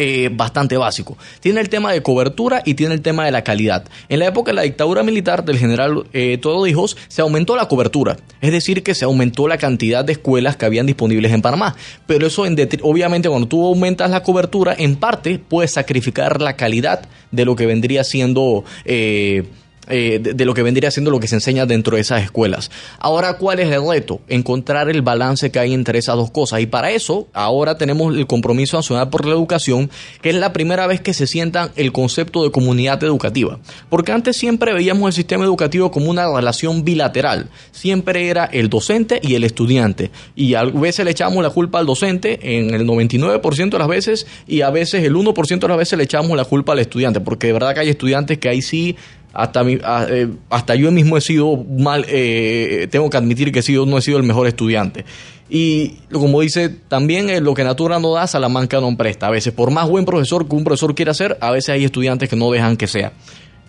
eh, bastante básico. Tiene el tema de cobertura y tiene el tema de la calidad. En la época de la dictadura militar del general eh, Todo Hijos se aumentó la cobertura, es decir, que se aumentó la cantidad de escuelas que habían disponibles en Panamá. Pero eso, obviamente, cuando tú aumentas la cobertura, en parte puedes sacrificar la calidad de lo que vendría siendo... Eh, eh, de, lo que vendría siendo lo que se enseña dentro de esas escuelas. Ahora, ¿cuál es el reto? Encontrar el balance que hay entre esas dos cosas. Y para eso, ahora tenemos el compromiso nacional por la educación, que es la primera vez que se sientan el concepto de comunidad educativa. Porque antes siempre veíamos el sistema educativo como una relación bilateral. Siempre era el docente y el estudiante. Y a veces le echamos la culpa al docente en el 99% de las veces y a veces el 1% de las veces le echamos la culpa al estudiante. Porque de verdad que hay estudiantes que ahí sí hasta, mi, eh, hasta yo mismo he sido mal, eh, tengo que admitir que he sido, no he sido el mejor estudiante. Y como dice, también eh, lo que Natura no da, Salamanca no presta. A veces, por más buen profesor que un profesor quiera ser, a veces hay estudiantes que no dejan que sea.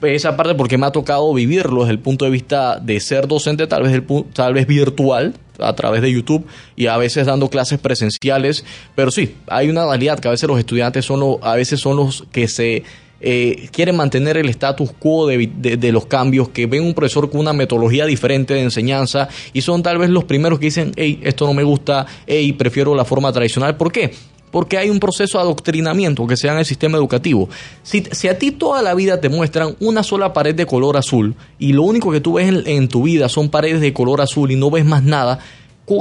Esa parte porque me ha tocado vivirlo desde el punto de vista de ser docente, tal vez, el, tal vez virtual, a través de YouTube y a veces dando clases presenciales. Pero sí, hay una realidad que a veces los estudiantes son los, a veces son los que se eh, quieren mantener el status quo de, los cambios, que ven un profesor con una metodología diferente de enseñanza y son tal vez los primeros que dicen, hey, esto no me gusta, hey, prefiero la forma tradicional. ¿Por qué? Porque hay un proceso de adoctrinamiento que se da en el sistema educativo. Si, a ti toda la vida te muestran una sola pared de color azul y lo único que tú ves en tu vida son paredes de color azul y no ves más nada,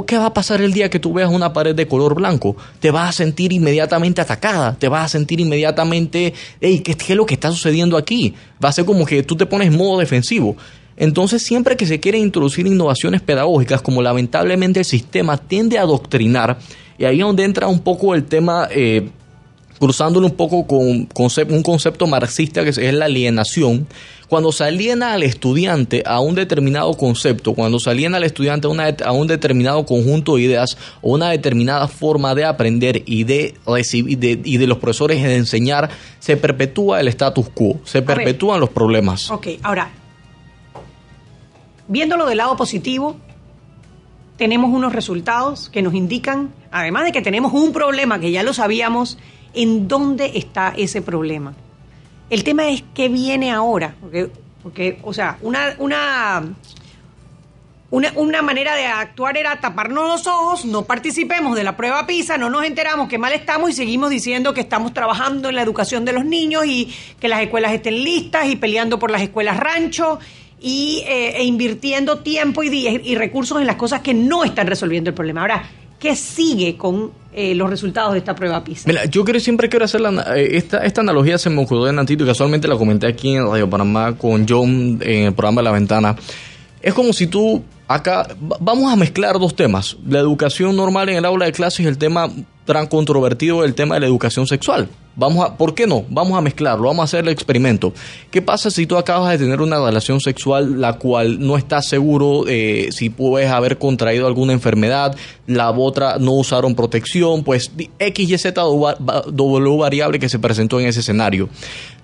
¿Qué va a pasar el día que tú veas una pared de color blanco? Te vas a sentir inmediatamente atacada, te vas a sentir inmediatamente, hey, ¿qué, es lo que está sucediendo aquí? Va a ser como que tú te pones modo defensivo. Entonces, siempre que se quieren introducir innovaciones pedagógicas, como lamentablemente el sistema tiende a adoctrinar, y ahí es donde entra un poco el tema, eh, cruzándolo un poco con un concepto marxista que es la alienación, cuando se aliena al estudiante a un determinado concepto, cuando se aliena al estudiante a, un determinado conjunto de ideas o una determinada forma de aprender y de recibir y de los profesores de enseñar, se perpetúa el status quo, se perpetúan los problemas. Ok, ahora, viéndolo del lado positivo, tenemos unos resultados que nos indican, además de que tenemos un problema que ya lo sabíamos, en dónde está ese problema. El tema es qué viene ahora, porque, porque o sea, una, una, una, manera de actuar era taparnos los ojos, no participemos de la prueba PISA, no nos enteramos que mal estamos y seguimos diciendo que estamos trabajando en la educación de los niños y que las escuelas estén listas y peleando por las escuelas rancho y, eh, e invirtiendo tiempo y, y recursos en las cosas que no están resolviendo el problema. Ahora, ¿qué sigue con eh, los resultados de esta prueba PISA. Mira, yo quiero, siempre quiero hacer la, eh, esta, esta analogía, se me ocurrió en Antito y casualmente la comenté aquí en Radio Panamá con John en el programa de La Ventana. Es como si tú acá, vamos a mezclar dos temas, la educación normal en el aula de clases y el tema tan controvertido del tema de la educación sexual. Vamos a, ¿Por qué no? Vamos a mezclarlo, vamos a hacer el experimento. ¿Qué pasa si tú acabas de tener una relación sexual la cual no estás seguro eh, si puedes haber contraído alguna enfermedad, la otra no usaron protección, pues X, Y, Z, W variable que se presentó en ese escenario?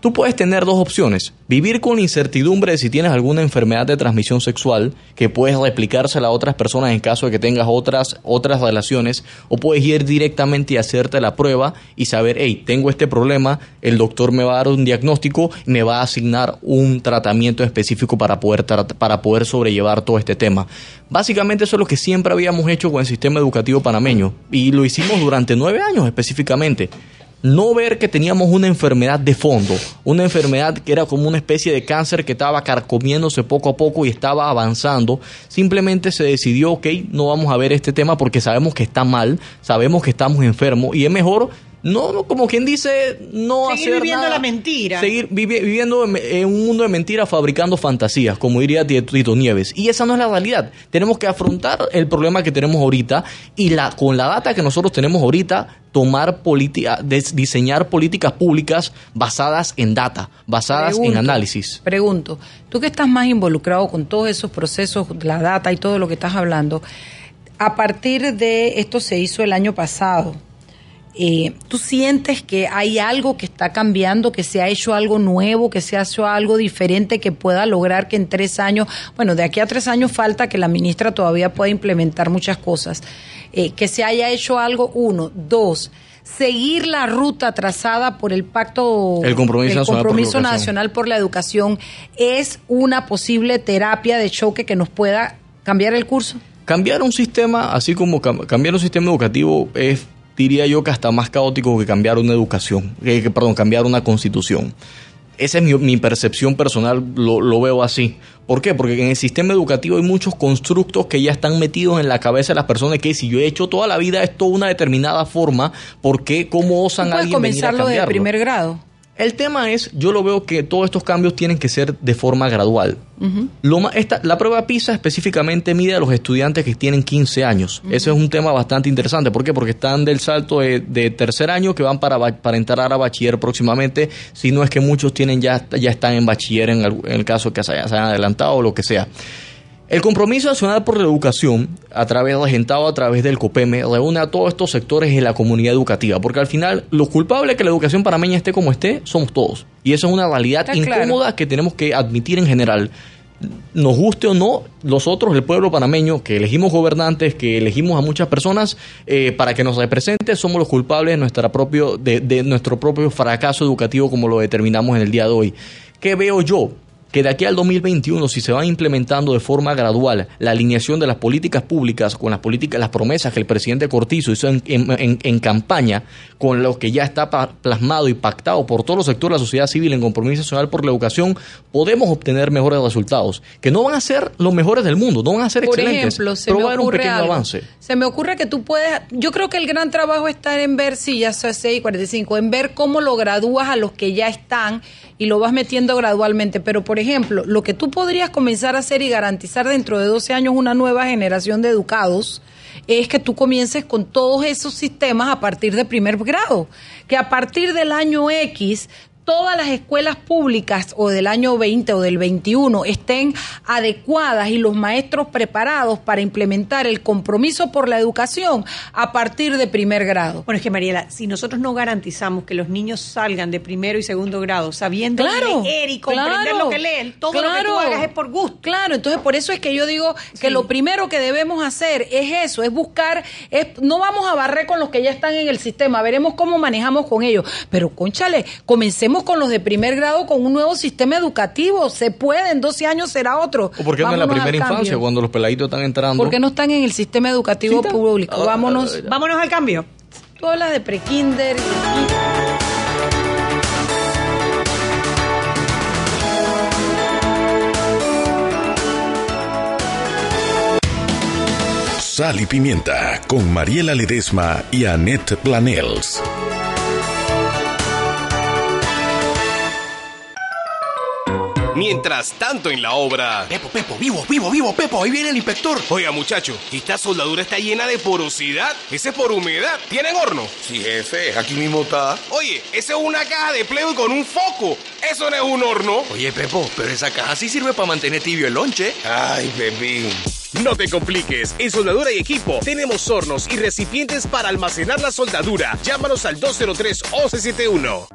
Tú puedes tener dos opciones. Vivir con la incertidumbre de si tienes alguna enfermedad de transmisión sexual que puedes replicársela a otras personas en caso de que tengas otras, otras relaciones, o puedes ir directamente y hacerte la prueba y saber, hey, tengo este problema, el doctor me va a dar un diagnóstico y me va a asignar un tratamiento específico para poder, para poder sobrellevar todo este tema. Básicamente eso es lo que siempre habíamos hecho con el sistema educativo panameño y lo hicimos durante nueve años específicamente no ver que teníamos una enfermedad de fondo, una enfermedad que era como una especie de cáncer que estaba carcomiéndose poco a poco y estaba avanzando, simplemente se decidió, ok, no vamos a ver este tema porque sabemos que está mal, sabemos que estamos enfermos y es mejor no, no, como quien dice, no seguir viviendo la mentira. Seguir viviendo en, un mundo de mentiras, fabricando fantasías, como diría Tito Nieves. Y esa no es la realidad. Tenemos que afrontar el problema que tenemos ahorita y la, con la data que nosotros tenemos ahorita, tomar política, diseñar políticas públicas basadas en data, basadas en análisis. Pregunto, tú que estás más involucrado con todos esos procesos, la data y todo lo que estás hablando, a partir de esto se hizo el año pasado eh, ¿Tú sientes que hay algo que está cambiando, que se ha hecho algo nuevo, que se ha hecho algo diferente que pueda lograr que en tres años, bueno, de aquí a tres años falta que la ministra todavía pueda implementar muchas cosas, eh, que se haya hecho algo, uno, dos, seguir la ruta trazada por el pacto, el compromiso, nacional, por nacional por la educación es una posible terapia de choque que nos pueda cambiar el curso? Cambiar un sistema, así como cambiar un sistema educativo es diría yo que hasta más caótico que cambiar una educación, que, perdón, cambiar una constitución. Esa es mi, percepción personal, lo, lo, veo así. ¿Por qué? Porque en el sistema educativo hay muchos constructos que ya están metidos en la cabeza de las personas que si yo he hecho toda la vida esto de una determinada forma, ¿por qué? ¿Cómo osan alguien venir a cambiarlo? desde primer grado. El tema es, yo lo veo que todos estos cambios tienen que ser de forma gradual. la prueba PISA específicamente mide a los estudiantes que tienen 15 años. Ese es un tema bastante interesante. ¿Por qué? Porque están del salto de, tercer año que van para, para entrar a bachiller próximamente. Si no es que muchos tienen ya, ya están en bachiller en el, en el caso que se hayan adelantado o lo que sea. El Compromiso Nacional por la Educación, a través regentado a través del COPEME, reúne a todos estos sectores de la comunidad educativa, porque al final los culpables de que la educación panameña esté como esté somos todos. Y eso es una realidad incómoda que tenemos que admitir en general. Nos guste o no, nosotros, el pueblo panameño, que elegimos gobernantes, que elegimos a muchas personas eh, para que nos represente, somos los culpables de, nuestra propio, de nuestro propio fracaso educativo como lo determinamos en el día de hoy. ¿Qué veo yo? Que de aquí al 2021, si se va implementando de forma gradual la alineación de las políticas públicas con las políticas, las promesas que el presidente Cortizo hizo en, campaña, con lo que ya está plasmado y pactado por todos los sectores de la sociedad civil en compromiso nacional por la educación, podemos obtener mejores resultados, que no van a ser los mejores del mundo, no van a ser excelentes, pero va a haber un pequeño avance. Se me ocurre que tú puedes, yo creo que el gran trabajo está en ver, si ya son 6 y 45, en ver cómo lo gradúas a los que ya están y lo vas metiendo gradualmente. Pero, por ejemplo, lo que tú podrías comenzar a hacer y garantizar dentro de 12 años una nueva generación de educados es que tú comiences con todos esos sistemas a partir de primer grado, que a partir del año X todas las escuelas públicas o del año 20 o del 21 estén adecuadas y los maestros preparados para implementar el compromiso por la educación a partir de primer grado. Bueno, es que Mariela, si nosotros no garantizamos que los niños salgan de primero y segundo grado sabiendo leer y comprender lo que leen, todo lo que tú hagas es por gusto. Claro, entonces por eso es que yo digo que lo primero que debemos hacer es eso, es buscar, es, no vamos a barrer con los que ya están en el sistema, veremos cómo manejamos con ellos, pero conchale, comencemos seguimos con los de primer grado con un nuevo sistema educativo. Se puede, en 12 años será otro. ¿O por qué no en la primera infancia, cuando los peladitos están entrando? ¿Por qué no están en el sistema educativo público? Ah, vámonos. vámonos al cambio. Tú hablas de prekinder. Sal y Pimienta con Mariela Ledesma y Annette Planels. Mientras tanto en la obra. Pepo, Pepo, vivo, vivo, vivo, Pepo, ahí viene el inspector. Oiga, muchacho, esta soldadura está llena de porosidad. Ese es por humedad. ¿Tienen horno? Sí, jefe, aquí mismo está. Oye, esa es una caja de y con un foco. Eso no es un horno. Oye, Pepo, pero esa caja sí sirve para mantener tibio el lonche. Ay, Pepín. No te compliques, en Soldadura y Equipo tenemos hornos y recipientes para almacenar la soldadura. Llámanos al 203 1171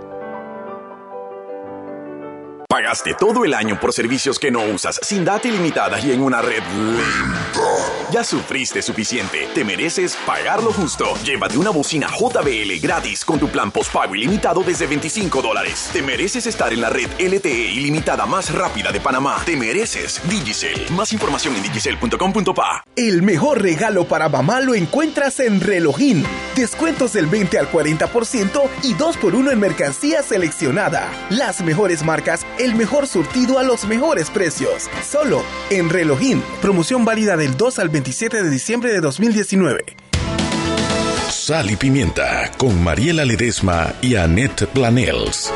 Pagaste todo el año por servicios que no usas, sin data ilimitada y en una red Ya sufriste suficiente. Te mereces pagar lo justo. Llévate una bocina JBL gratis con tu plan postpago ilimitado desde 25 dólares. Te mereces estar en la red LTE ilimitada más rápida de Panamá. Te mereces Digicel. Más información en digicel.com.pa. El mejor regalo para mamá lo encuentras en Relojín. Descuentos del 20 al 40% y 2 por 1 en mercancía seleccionada. Las mejores marcas el mejor surtido a los mejores precios. Solo en Relojín. Promoción válida del 2 al 27 de diciembre de 2019. Sal y Pimienta con Mariela Ledesma y Annette Planels.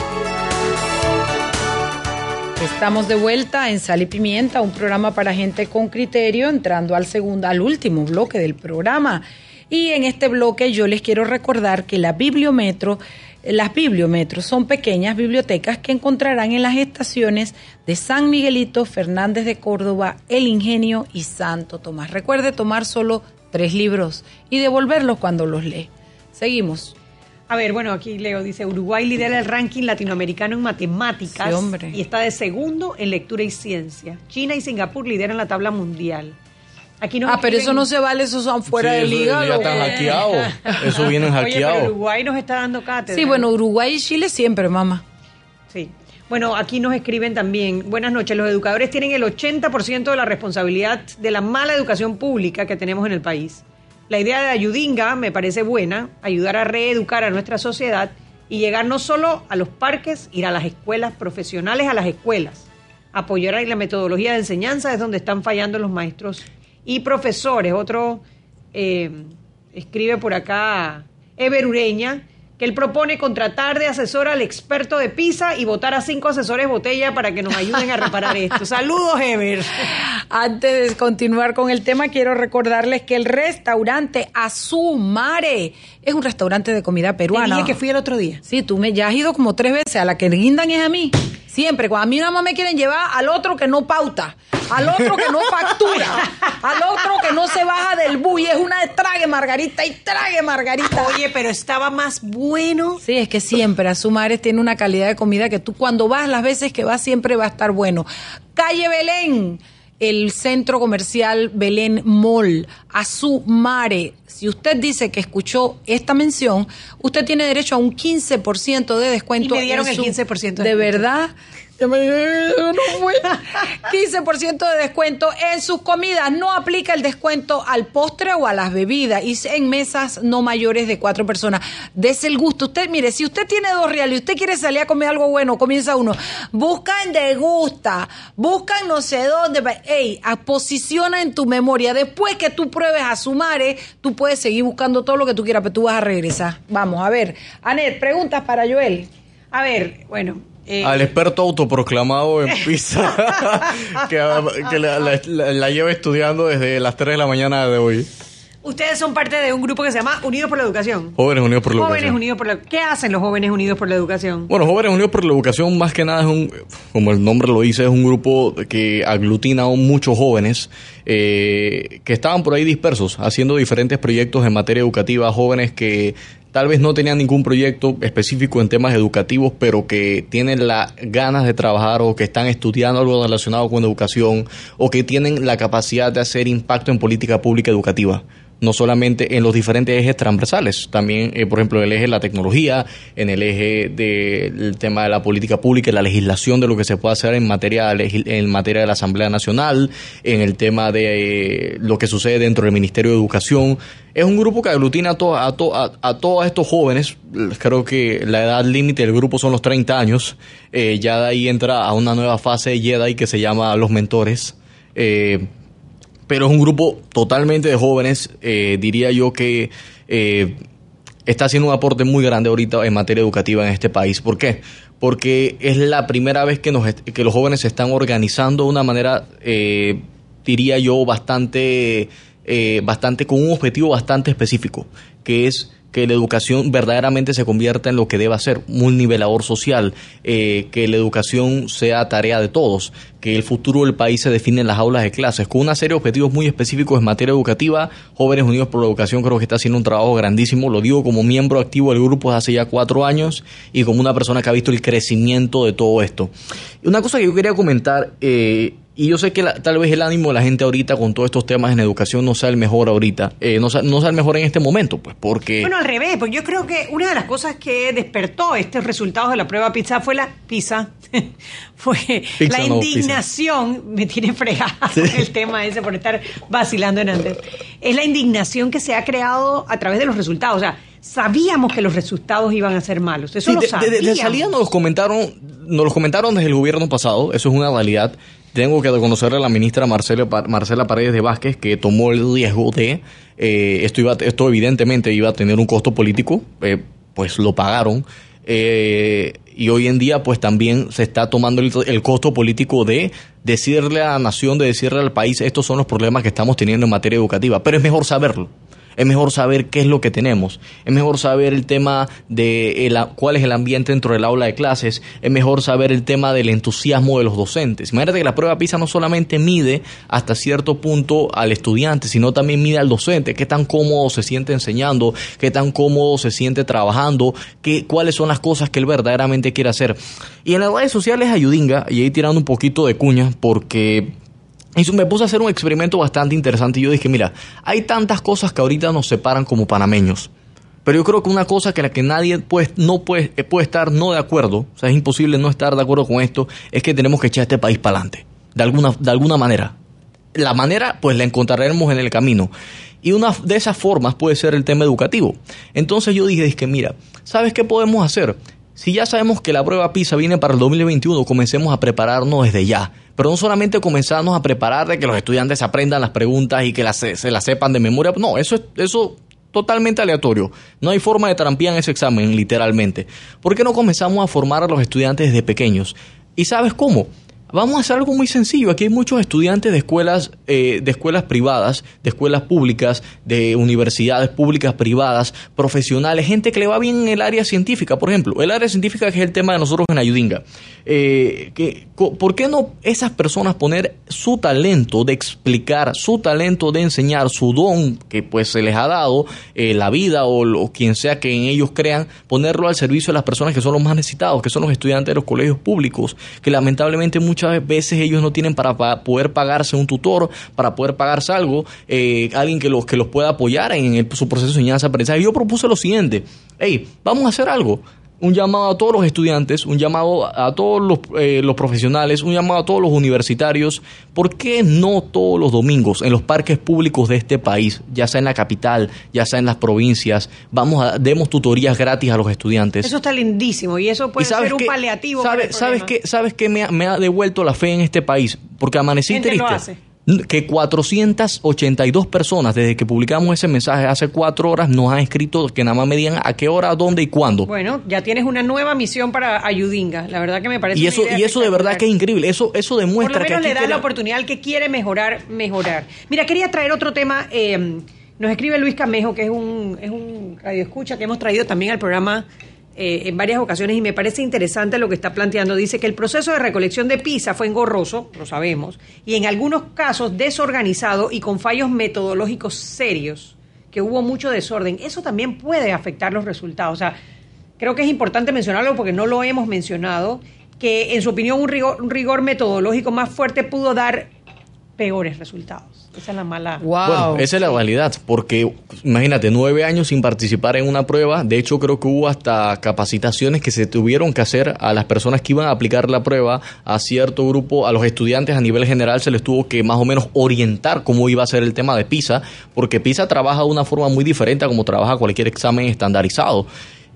Estamos de vuelta en Sal y Pimienta, un programa para gente con criterio, entrando al segundo, al último bloque del programa. Y en este bloque yo les quiero recordar que la Bibliometro las bibliometros son pequeñas bibliotecas que encontrarán en las estaciones de San Miguelito, Fernández de Córdoba, El Ingenio y Santo Tomás. Recuerde tomar solo tres libros y devolverlos cuando los lee. Seguimos. A ver, bueno, aquí Leo dice, Uruguay lidera el ranking latinoamericano en matemáticas y está de segundo en lectura y ciencia. China y Singapur lideran la tabla mundial ah, pero eso no se vale, esos son fuera de liga. Ya están hackeados. Eso viene hackeado. Uruguay nos está dando cátedra. Sí, bueno, Uruguay y Chile siempre, mamá. Sí. Bueno, aquí nos escriben también, buenas noches, los educadores tienen el 80% de la responsabilidad de la mala educación pública que tenemos en el país. La idea de Ayudinga me parece buena, ayudar a reeducar a nuestra sociedad y llegar no solo a los parques, ir a las escuelas profesionales, a las escuelas. Apoyar ahí la metodología de enseñanza es donde están fallando los maestros y profesores. Otro eh, escribe por acá, Ever Ureña, que él propone contratar de asesor al experto de pizza y votar a cinco asesores botella para que nos ayuden a reparar esto. Saludos, Ever. Antes de continuar con el tema, quiero recordarles que el restaurante Azumare es un restaurante de comida peruana. Te que fui el otro día. Sí, tú me ya has ido como tres veces. A la que guindan es a mí. Siempre. Cuando a mí nada más me quieren llevar al otro que no pauta al otro que no factura, al otro que no se baja del bus es una de trague margarita y trague margarita. Oye, pero estaba más bueno. Sí, es que siempre Azumares tiene una calidad de comida que tú cuando vas las veces que vas siempre va a estar bueno. Calle Belén el centro comercial Belén Mall, Azumare. Si usted dice que escuchó esta mención, usted tiene derecho a un 15% de descuento. Y me dieron el 15% de, de verdad. 15% de descuento en sus comidas. No aplica el descuento al postre o a las bebidas y en mesas no mayores de cuatro personas. Des el gusto. Usted, mire, si usted tiene dos reales y usted quiere salir a comer algo bueno, comienza uno. Busca en Degusta, busca en no sé dónde. Ey, posiciona en tu memoria. Después que tú pruebes a Sumare, tú puedes seguir buscando todo lo que tú quieras, pero tú vas a regresar. Vamos, a ver. Anet, preguntas para Joel. A ver, bueno, eh, al experto autoproclamado en pizza que, la, lleva estudiando desde las 3 de la mañana de hoy. Ustedes son parte de un grupo que se llama Unidos por la Educación. Jóvenes Unidos por la Jóvenes Educación. Unidos por la ¿Qué hacen los Jóvenes Unidos por la Educación? Bueno, Jóvenes Unidos por la Educación más que nada es un, como el nombre lo dice, es un grupo que aglutina a muchos jóvenes eh, que estaban por ahí dispersos, haciendo diferentes proyectos en materia educativa, jóvenes que tal vez no tenían ningún proyecto específico en temas educativos, pero que tienen las ganas de trabajar o que están estudiando algo relacionado con educación o que tienen la capacidad de hacer impacto en política pública educativa no solamente en los diferentes ejes transversales, también, eh, por ejemplo, en el eje de la tecnología, en el eje del tema de la política pública, la legislación de lo que se puede hacer en materia, en materia de la Asamblea Nacional, en el tema de eh, lo que sucede dentro del Ministerio de Educación. Es un grupo que aglutina a, to- a, to- a todos estos jóvenes. Creo que la edad límite del grupo son los 30 años. Eh, ya de ahí entra a una nueva fase de Jedi que se llama Los Mentores. Eh, pero es un grupo totalmente de jóvenes, eh, diría yo que eh, está haciendo un aporte muy grande ahorita en materia educativa en este país. ¿Por qué? Porque es la primera vez que, nos, que los jóvenes se están organizando de una manera, eh, diría yo, bastante, eh, bastante, con un objetivo bastante específico, que es que la educación verdaderamente se convierta en lo que deba ser, un nivelador social, eh, que la educación sea tarea de todos, que el futuro del país se define en las aulas de clases, con una serie de objetivos muy específicos en materia educativa. Jóvenes Unidos por la Educación creo que está haciendo un trabajo grandísimo, lo digo como miembro activo del grupo desde hace ya cuatro años y como una persona que ha visto el crecimiento de todo esto. Una cosa que yo quería comentar, eh, y yo sé que la- tal vez el ánimo de la gente ahorita con todos estos temas en educación no sea el mejor ahorita, eh, no, sea, no sea el mejor en este momento, pues porque... Bueno, al revés, porque yo creo que una de las cosas que despertó estos resultados de la prueba PISA fue la PISA, fue Pizza, la no, indignación, me tiene fregada el tema ese por estar vacilando en antes, es la indignación que se ha creado a través de los resultados, o sea, sabíamos que los resultados iban a ser malos, eso Sí, lo de, de- salida nos los comentaron, nos los comentaron desde el gobierno pasado, eso es una realidad. Tengo que reconocerle a la ministra Marcela, Marcela Paredes de Vázquez que tomó el riesgo de eh, esto iba, esto evidentemente iba a tener un costo político, eh, pues lo pagaron. eh, y hoy en día pues también se está tomando el, el costo político de decirle a la nación, de decirle al país, estos son los problemas que estamos teniendo en materia educativa. Pero es mejor saberlo. Es mejor saber qué es lo que tenemos. Es mejor saber el tema de el- cuál es el ambiente dentro del aula de clases. Es mejor saber el tema del entusiasmo de los docentes. Imagínate que la prueba PISA no solamente mide hasta cierto punto al estudiante, sino también mide al docente. Qué tan cómodo se siente enseñando, qué tan cómodo se siente trabajando, qué, cuáles son las cosas que él verdaderamente quiere hacer. Y en las redes sociales ayudinga, y ahí tirando un poquito de cuña, porque eso me puse a hacer un experimento bastante interesante y yo dije, mira, hay tantas cosas que ahorita nos separan como panameños. Pero yo creo que una cosa que la que nadie puede, no puede, eh, puede estar no de acuerdo, o sea, es imposible no estar de acuerdo con esto, es que tenemos que echar este país para adelante, de alguna, de alguna manera. La manera, pues la encontraremos en el camino. Y una de esas formas puede ser el tema educativo. Entonces yo dije, es que mira, ¿sabes qué podemos hacer? Si ya sabemos que la prueba PISA viene para el 2021, comencemos a prepararnos desde ya. Pero no solamente comenzarnos a preparar de que los estudiantes aprendan las preguntas y que las, se las sepan de memoria. No, eso es eso totalmente aleatorio. No hay forma de trampear en ese examen, literalmente. ¿Por qué no comenzamos a formar a los estudiantes desde pequeños? ¿Y sabes cómo? Vamos a hacer algo muy sencillo. Aquí hay muchos estudiantes de escuelas, eh, de escuelas privadas, de escuelas públicas, de universidades públicas, privadas, profesionales, gente que le va bien en el área científica. Por ejemplo, el área científica que es el tema de nosotros en Ayudinga. Eh, que, ¿Por qué no esas personas poner su talento de explicar, su talento de enseñar, su don que pues se les ha dado, eh, la vida o, quien sea que en ellos crean, ponerlo al servicio de las personas que son los más necesitados, que son los estudiantes de los colegios públicos, que lamentablemente muchas veces ellos no tienen para pa- poder pagarse un tutor, para poder pagarse algo, eh, alguien que los, que los pueda apoyar en el- su proceso de enseñanza-aprendizaje. Yo propuse lo siguiente, hey, vamos a hacer algo un llamado a todos los estudiantes, un llamado a todos los, eh, los profesionales, un llamado a todos los universitarios. ¿Por qué no todos los domingos en los parques públicos de este país, ya sea en la capital, ya sea en las provincias, vamos a demos tutorías gratis a los estudiantes? Eso está lindísimo y eso puede ¿Y sabes ser un paliativo. para ¿Sabe- el ¿Sabes qué, ¿Sabes qué me ha, me ha devuelto la fe en este país? Porque amanecí Gente triste. lo hace. Que 482 personas desde que publicamos ese mensaje hace cuatro horas nos han escrito que nada más me digan a qué hora, dónde y cuándo. Bueno, ya tienes una nueva misión para Ayudinga. La verdad que me parece Y una eso, idea y eso de verdad que es increíble. Eso, eso Por demuestra lo que menos aquí le da la queda- oportunidad al que quiere mejorar, mejorar. Mira, quería traer otro tema eh, Nos escribe Luis Camejo, que es un, es un radioescucha que hemos traído también al programa eh, en varias ocasiones y me parece interesante lo que está planteando. Dice que el proceso de recolección de PISA fue engorroso, lo sabemos, y en algunos casos desorganizado y con fallos metodológicos serios, que hubo mucho desorden. Eso también puede afectar los resultados. O sea, creo que es importante mencionarlo porque no lo hemos mencionado, que en su opinión un rigor, un rigor metodológico más fuerte pudo dar peores resultados. Esa es la mala. Bueno, esa es la realidad, porque imagínate, nueve años sin participar en una prueba. De hecho, creo que hubo hasta capacitaciones que se tuvieron que hacer a las personas que iban a aplicar la prueba, a cierto grupo, a los estudiantes a nivel general se les tuvo que más o menos orientar cómo iba a ser el tema de PISA, porque PISA trabaja de una forma muy diferente a como trabaja cualquier examen estandarizado.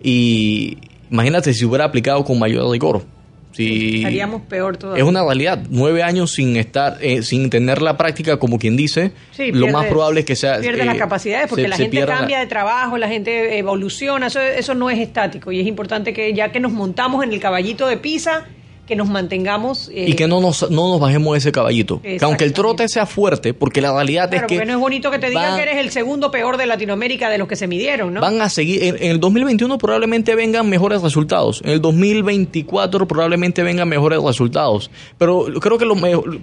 Y imagínate si hubiera aplicado con mayor rigor Sí, estaríamos peor todavía. Es una realidad. Nueve años sin estar, eh, sin tener la práctica, como quien dice, lo más probable es que sea. Pierde las eh, capacidades porque la gente cambia de trabajo, la gente evoluciona, eso, eso no es estático. Y es importante que ya que nos montamos en el caballito de Pisa, que nos mantengamos. y que no nos, no nos bajemos ese caballito. Que aunque el trote sea fuerte, porque la realidad es que. Porque no es bonito que te digan que eres el segundo peor de Latinoamérica de los que se midieron, ¿no? Van a seguir. En, el 2021 probablemente vengan mejores resultados. En el 2024 probablemente vengan mejores resultados. Pero creo que lo mejor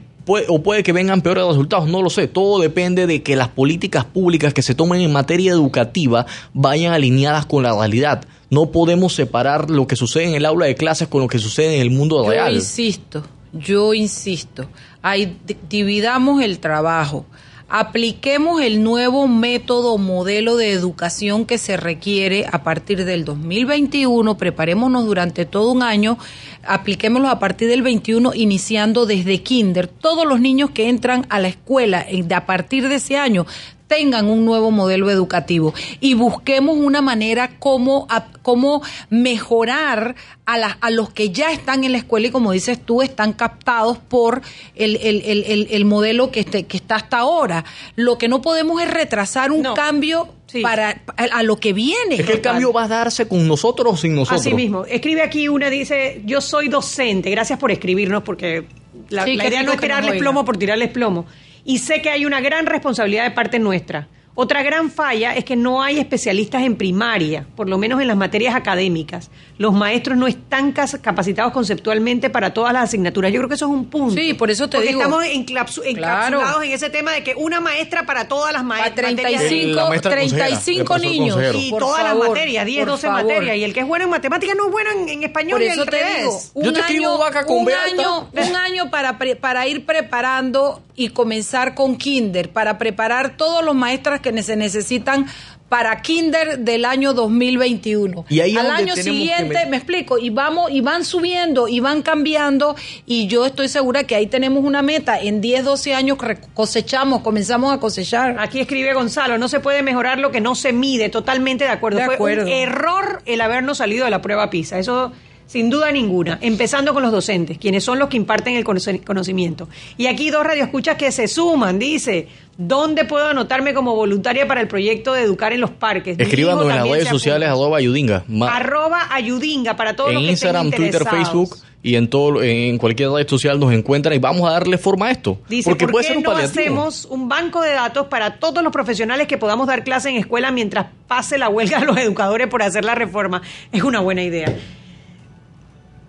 o puede que vengan peores resultados, no lo sé. Todo depende de que las políticas públicas que se tomen en materia educativa vayan alineadas con la realidad. No podemos separar lo que sucede en el aula de clases con lo que sucede en el mundo real. Yo insisto, yo insisto. Ahí dividamos el trabajo apliquemos el nuevo método modelo de educación que se requiere a partir del 2021, preparémonos durante todo un año, apliquémoslo a partir del 21, iniciando desde kinder. Todos los niños que entran a la escuela a partir de ese año tengan un nuevo modelo educativo y busquemos una manera como, como mejorar a, a los que ya están en la escuela y como dices tú, están captados por el, el, modelo que, este, que está hasta ahora. Lo que no podemos es retrasar un cambio para a, lo que viene. Es que el cambio va a darse con nosotros o sin nosotros. Así mismo. Escribe aquí una, dice, yo soy docente. Gracias por escribirnos porque la, idea no es tirarles plomo por tirarles plomo y sé que hay una gran responsabilidad de parte nuestra. Otra gran falla es que no hay especialistas en primaria, por lo menos en las materias académicas. Los maestros no están capacitados conceptualmente para todas las asignaturas. Yo creo que eso es un punto. Sí, por eso te porque digo. Estamos encapsulados en ese tema de que una maestra para todas las ma 35, 35 niños. Y todas las materias, 10, 12 materias. Y el que es bueno en matemáticas no es bueno en, español. Por eso te digo. Yo te escribo vaca con un año, un año para, para ir preparando y comenzar con kinder, para preparar todos los maestras que se necesitan para kinder del año 2021. Y ahí Al año siguiente, me... explico, y vamos y van subiendo y van cambiando y yo estoy segura que ahí tenemos una meta, en 10, 12 años cosechamos, comenzamos a cosechar. Aquí escribe Gonzalo, no se puede mejorar lo que no se mide, totalmente de acuerdo. De Fue un error el habernos salido de la prueba PISA. Eso sin duda ninguna, empezando con los docentes, quienes son los que imparten el conocimiento. Y aquí dos radioescuchas que se suman, dice, ¿dónde puedo anotarme como voluntaria para el proyecto de educar en los parques? Escríbanos en las redes sociales, arroba ayudinga. arroba ayudinga para todos en los que Instagram, Twitter, Facebook y en todo en cualquier red social nos encuentran y vamos a darle forma a esto. Dice, porque ¿por qué no hacemos un banco de datos para todos los profesionales que podamos dar clase en escuela mientras pase la huelga de los educadores por hacer la reforma? Es una buena idea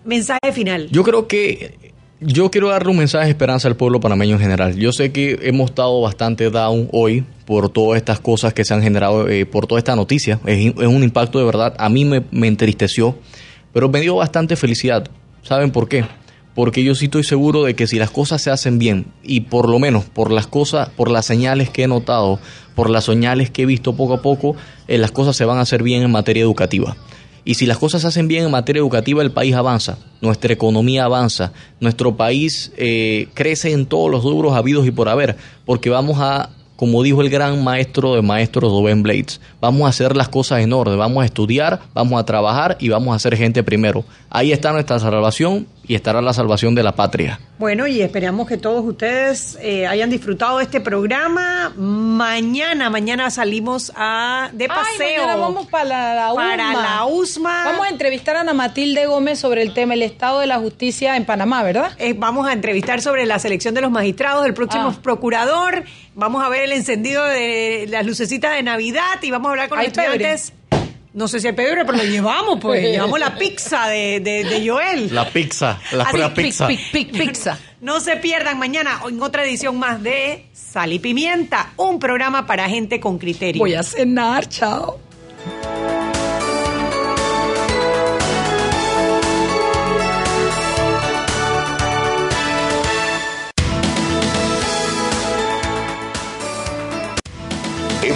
mensaje final. Yo creo que yo quiero darle un mensaje de esperanza al pueblo panameño en general. Yo sé que hemos estado bastante down hoy por todas estas cosas que se han generado, eh, por toda esta noticia. Es, un impacto de verdad. A mí me, entristeció, pero me dio bastante felicidad. ¿Saben por qué? Porque yo sí estoy seguro de que si las cosas se hacen bien, y por lo menos por las cosas, por las señales que he notado, por las señales que he visto poco a poco, eh, las cosas se van a hacer bien en materia educativa. Y si las cosas se hacen bien en materia educativa, el país avanza, nuestra economía avanza, nuestro país eh, crece en todos los rubros habidos y por haber, porque vamos a, como dijo el gran maestro de maestros Rubén Blades, vamos a hacer las cosas en orden, vamos a estudiar, vamos a trabajar y vamos a ser gente primero. Ahí está nuestra salvación y estará la salvación de la patria. Bueno, y esperamos que todos ustedes eh, hayan disfrutado de este programa. Mañana, mañana salimos a de paseo. Ay, vamos para la, USMA. Para la USMA. Vamos a entrevistar a Ana Matilde Gómez sobre el tema el estado de la justicia en Panamá, ¿verdad? Eh, vamos a entrevistar sobre la selección de los magistrados, del próximo Ah. procurador. Vamos a ver el encendido de las lucecitas de Navidad y vamos a hablar con los estudiantes. No sé si hay pebre, pero lo llevamos, pues. llevamos la pizza de, de, de Joel. La pizza, la Así, pura pic, pizza. Pic, pic, pizza. No se pierdan mañana en otra edición más de Sal y Pimienta, un programa para gente con criterio. Voy a cenar, chao.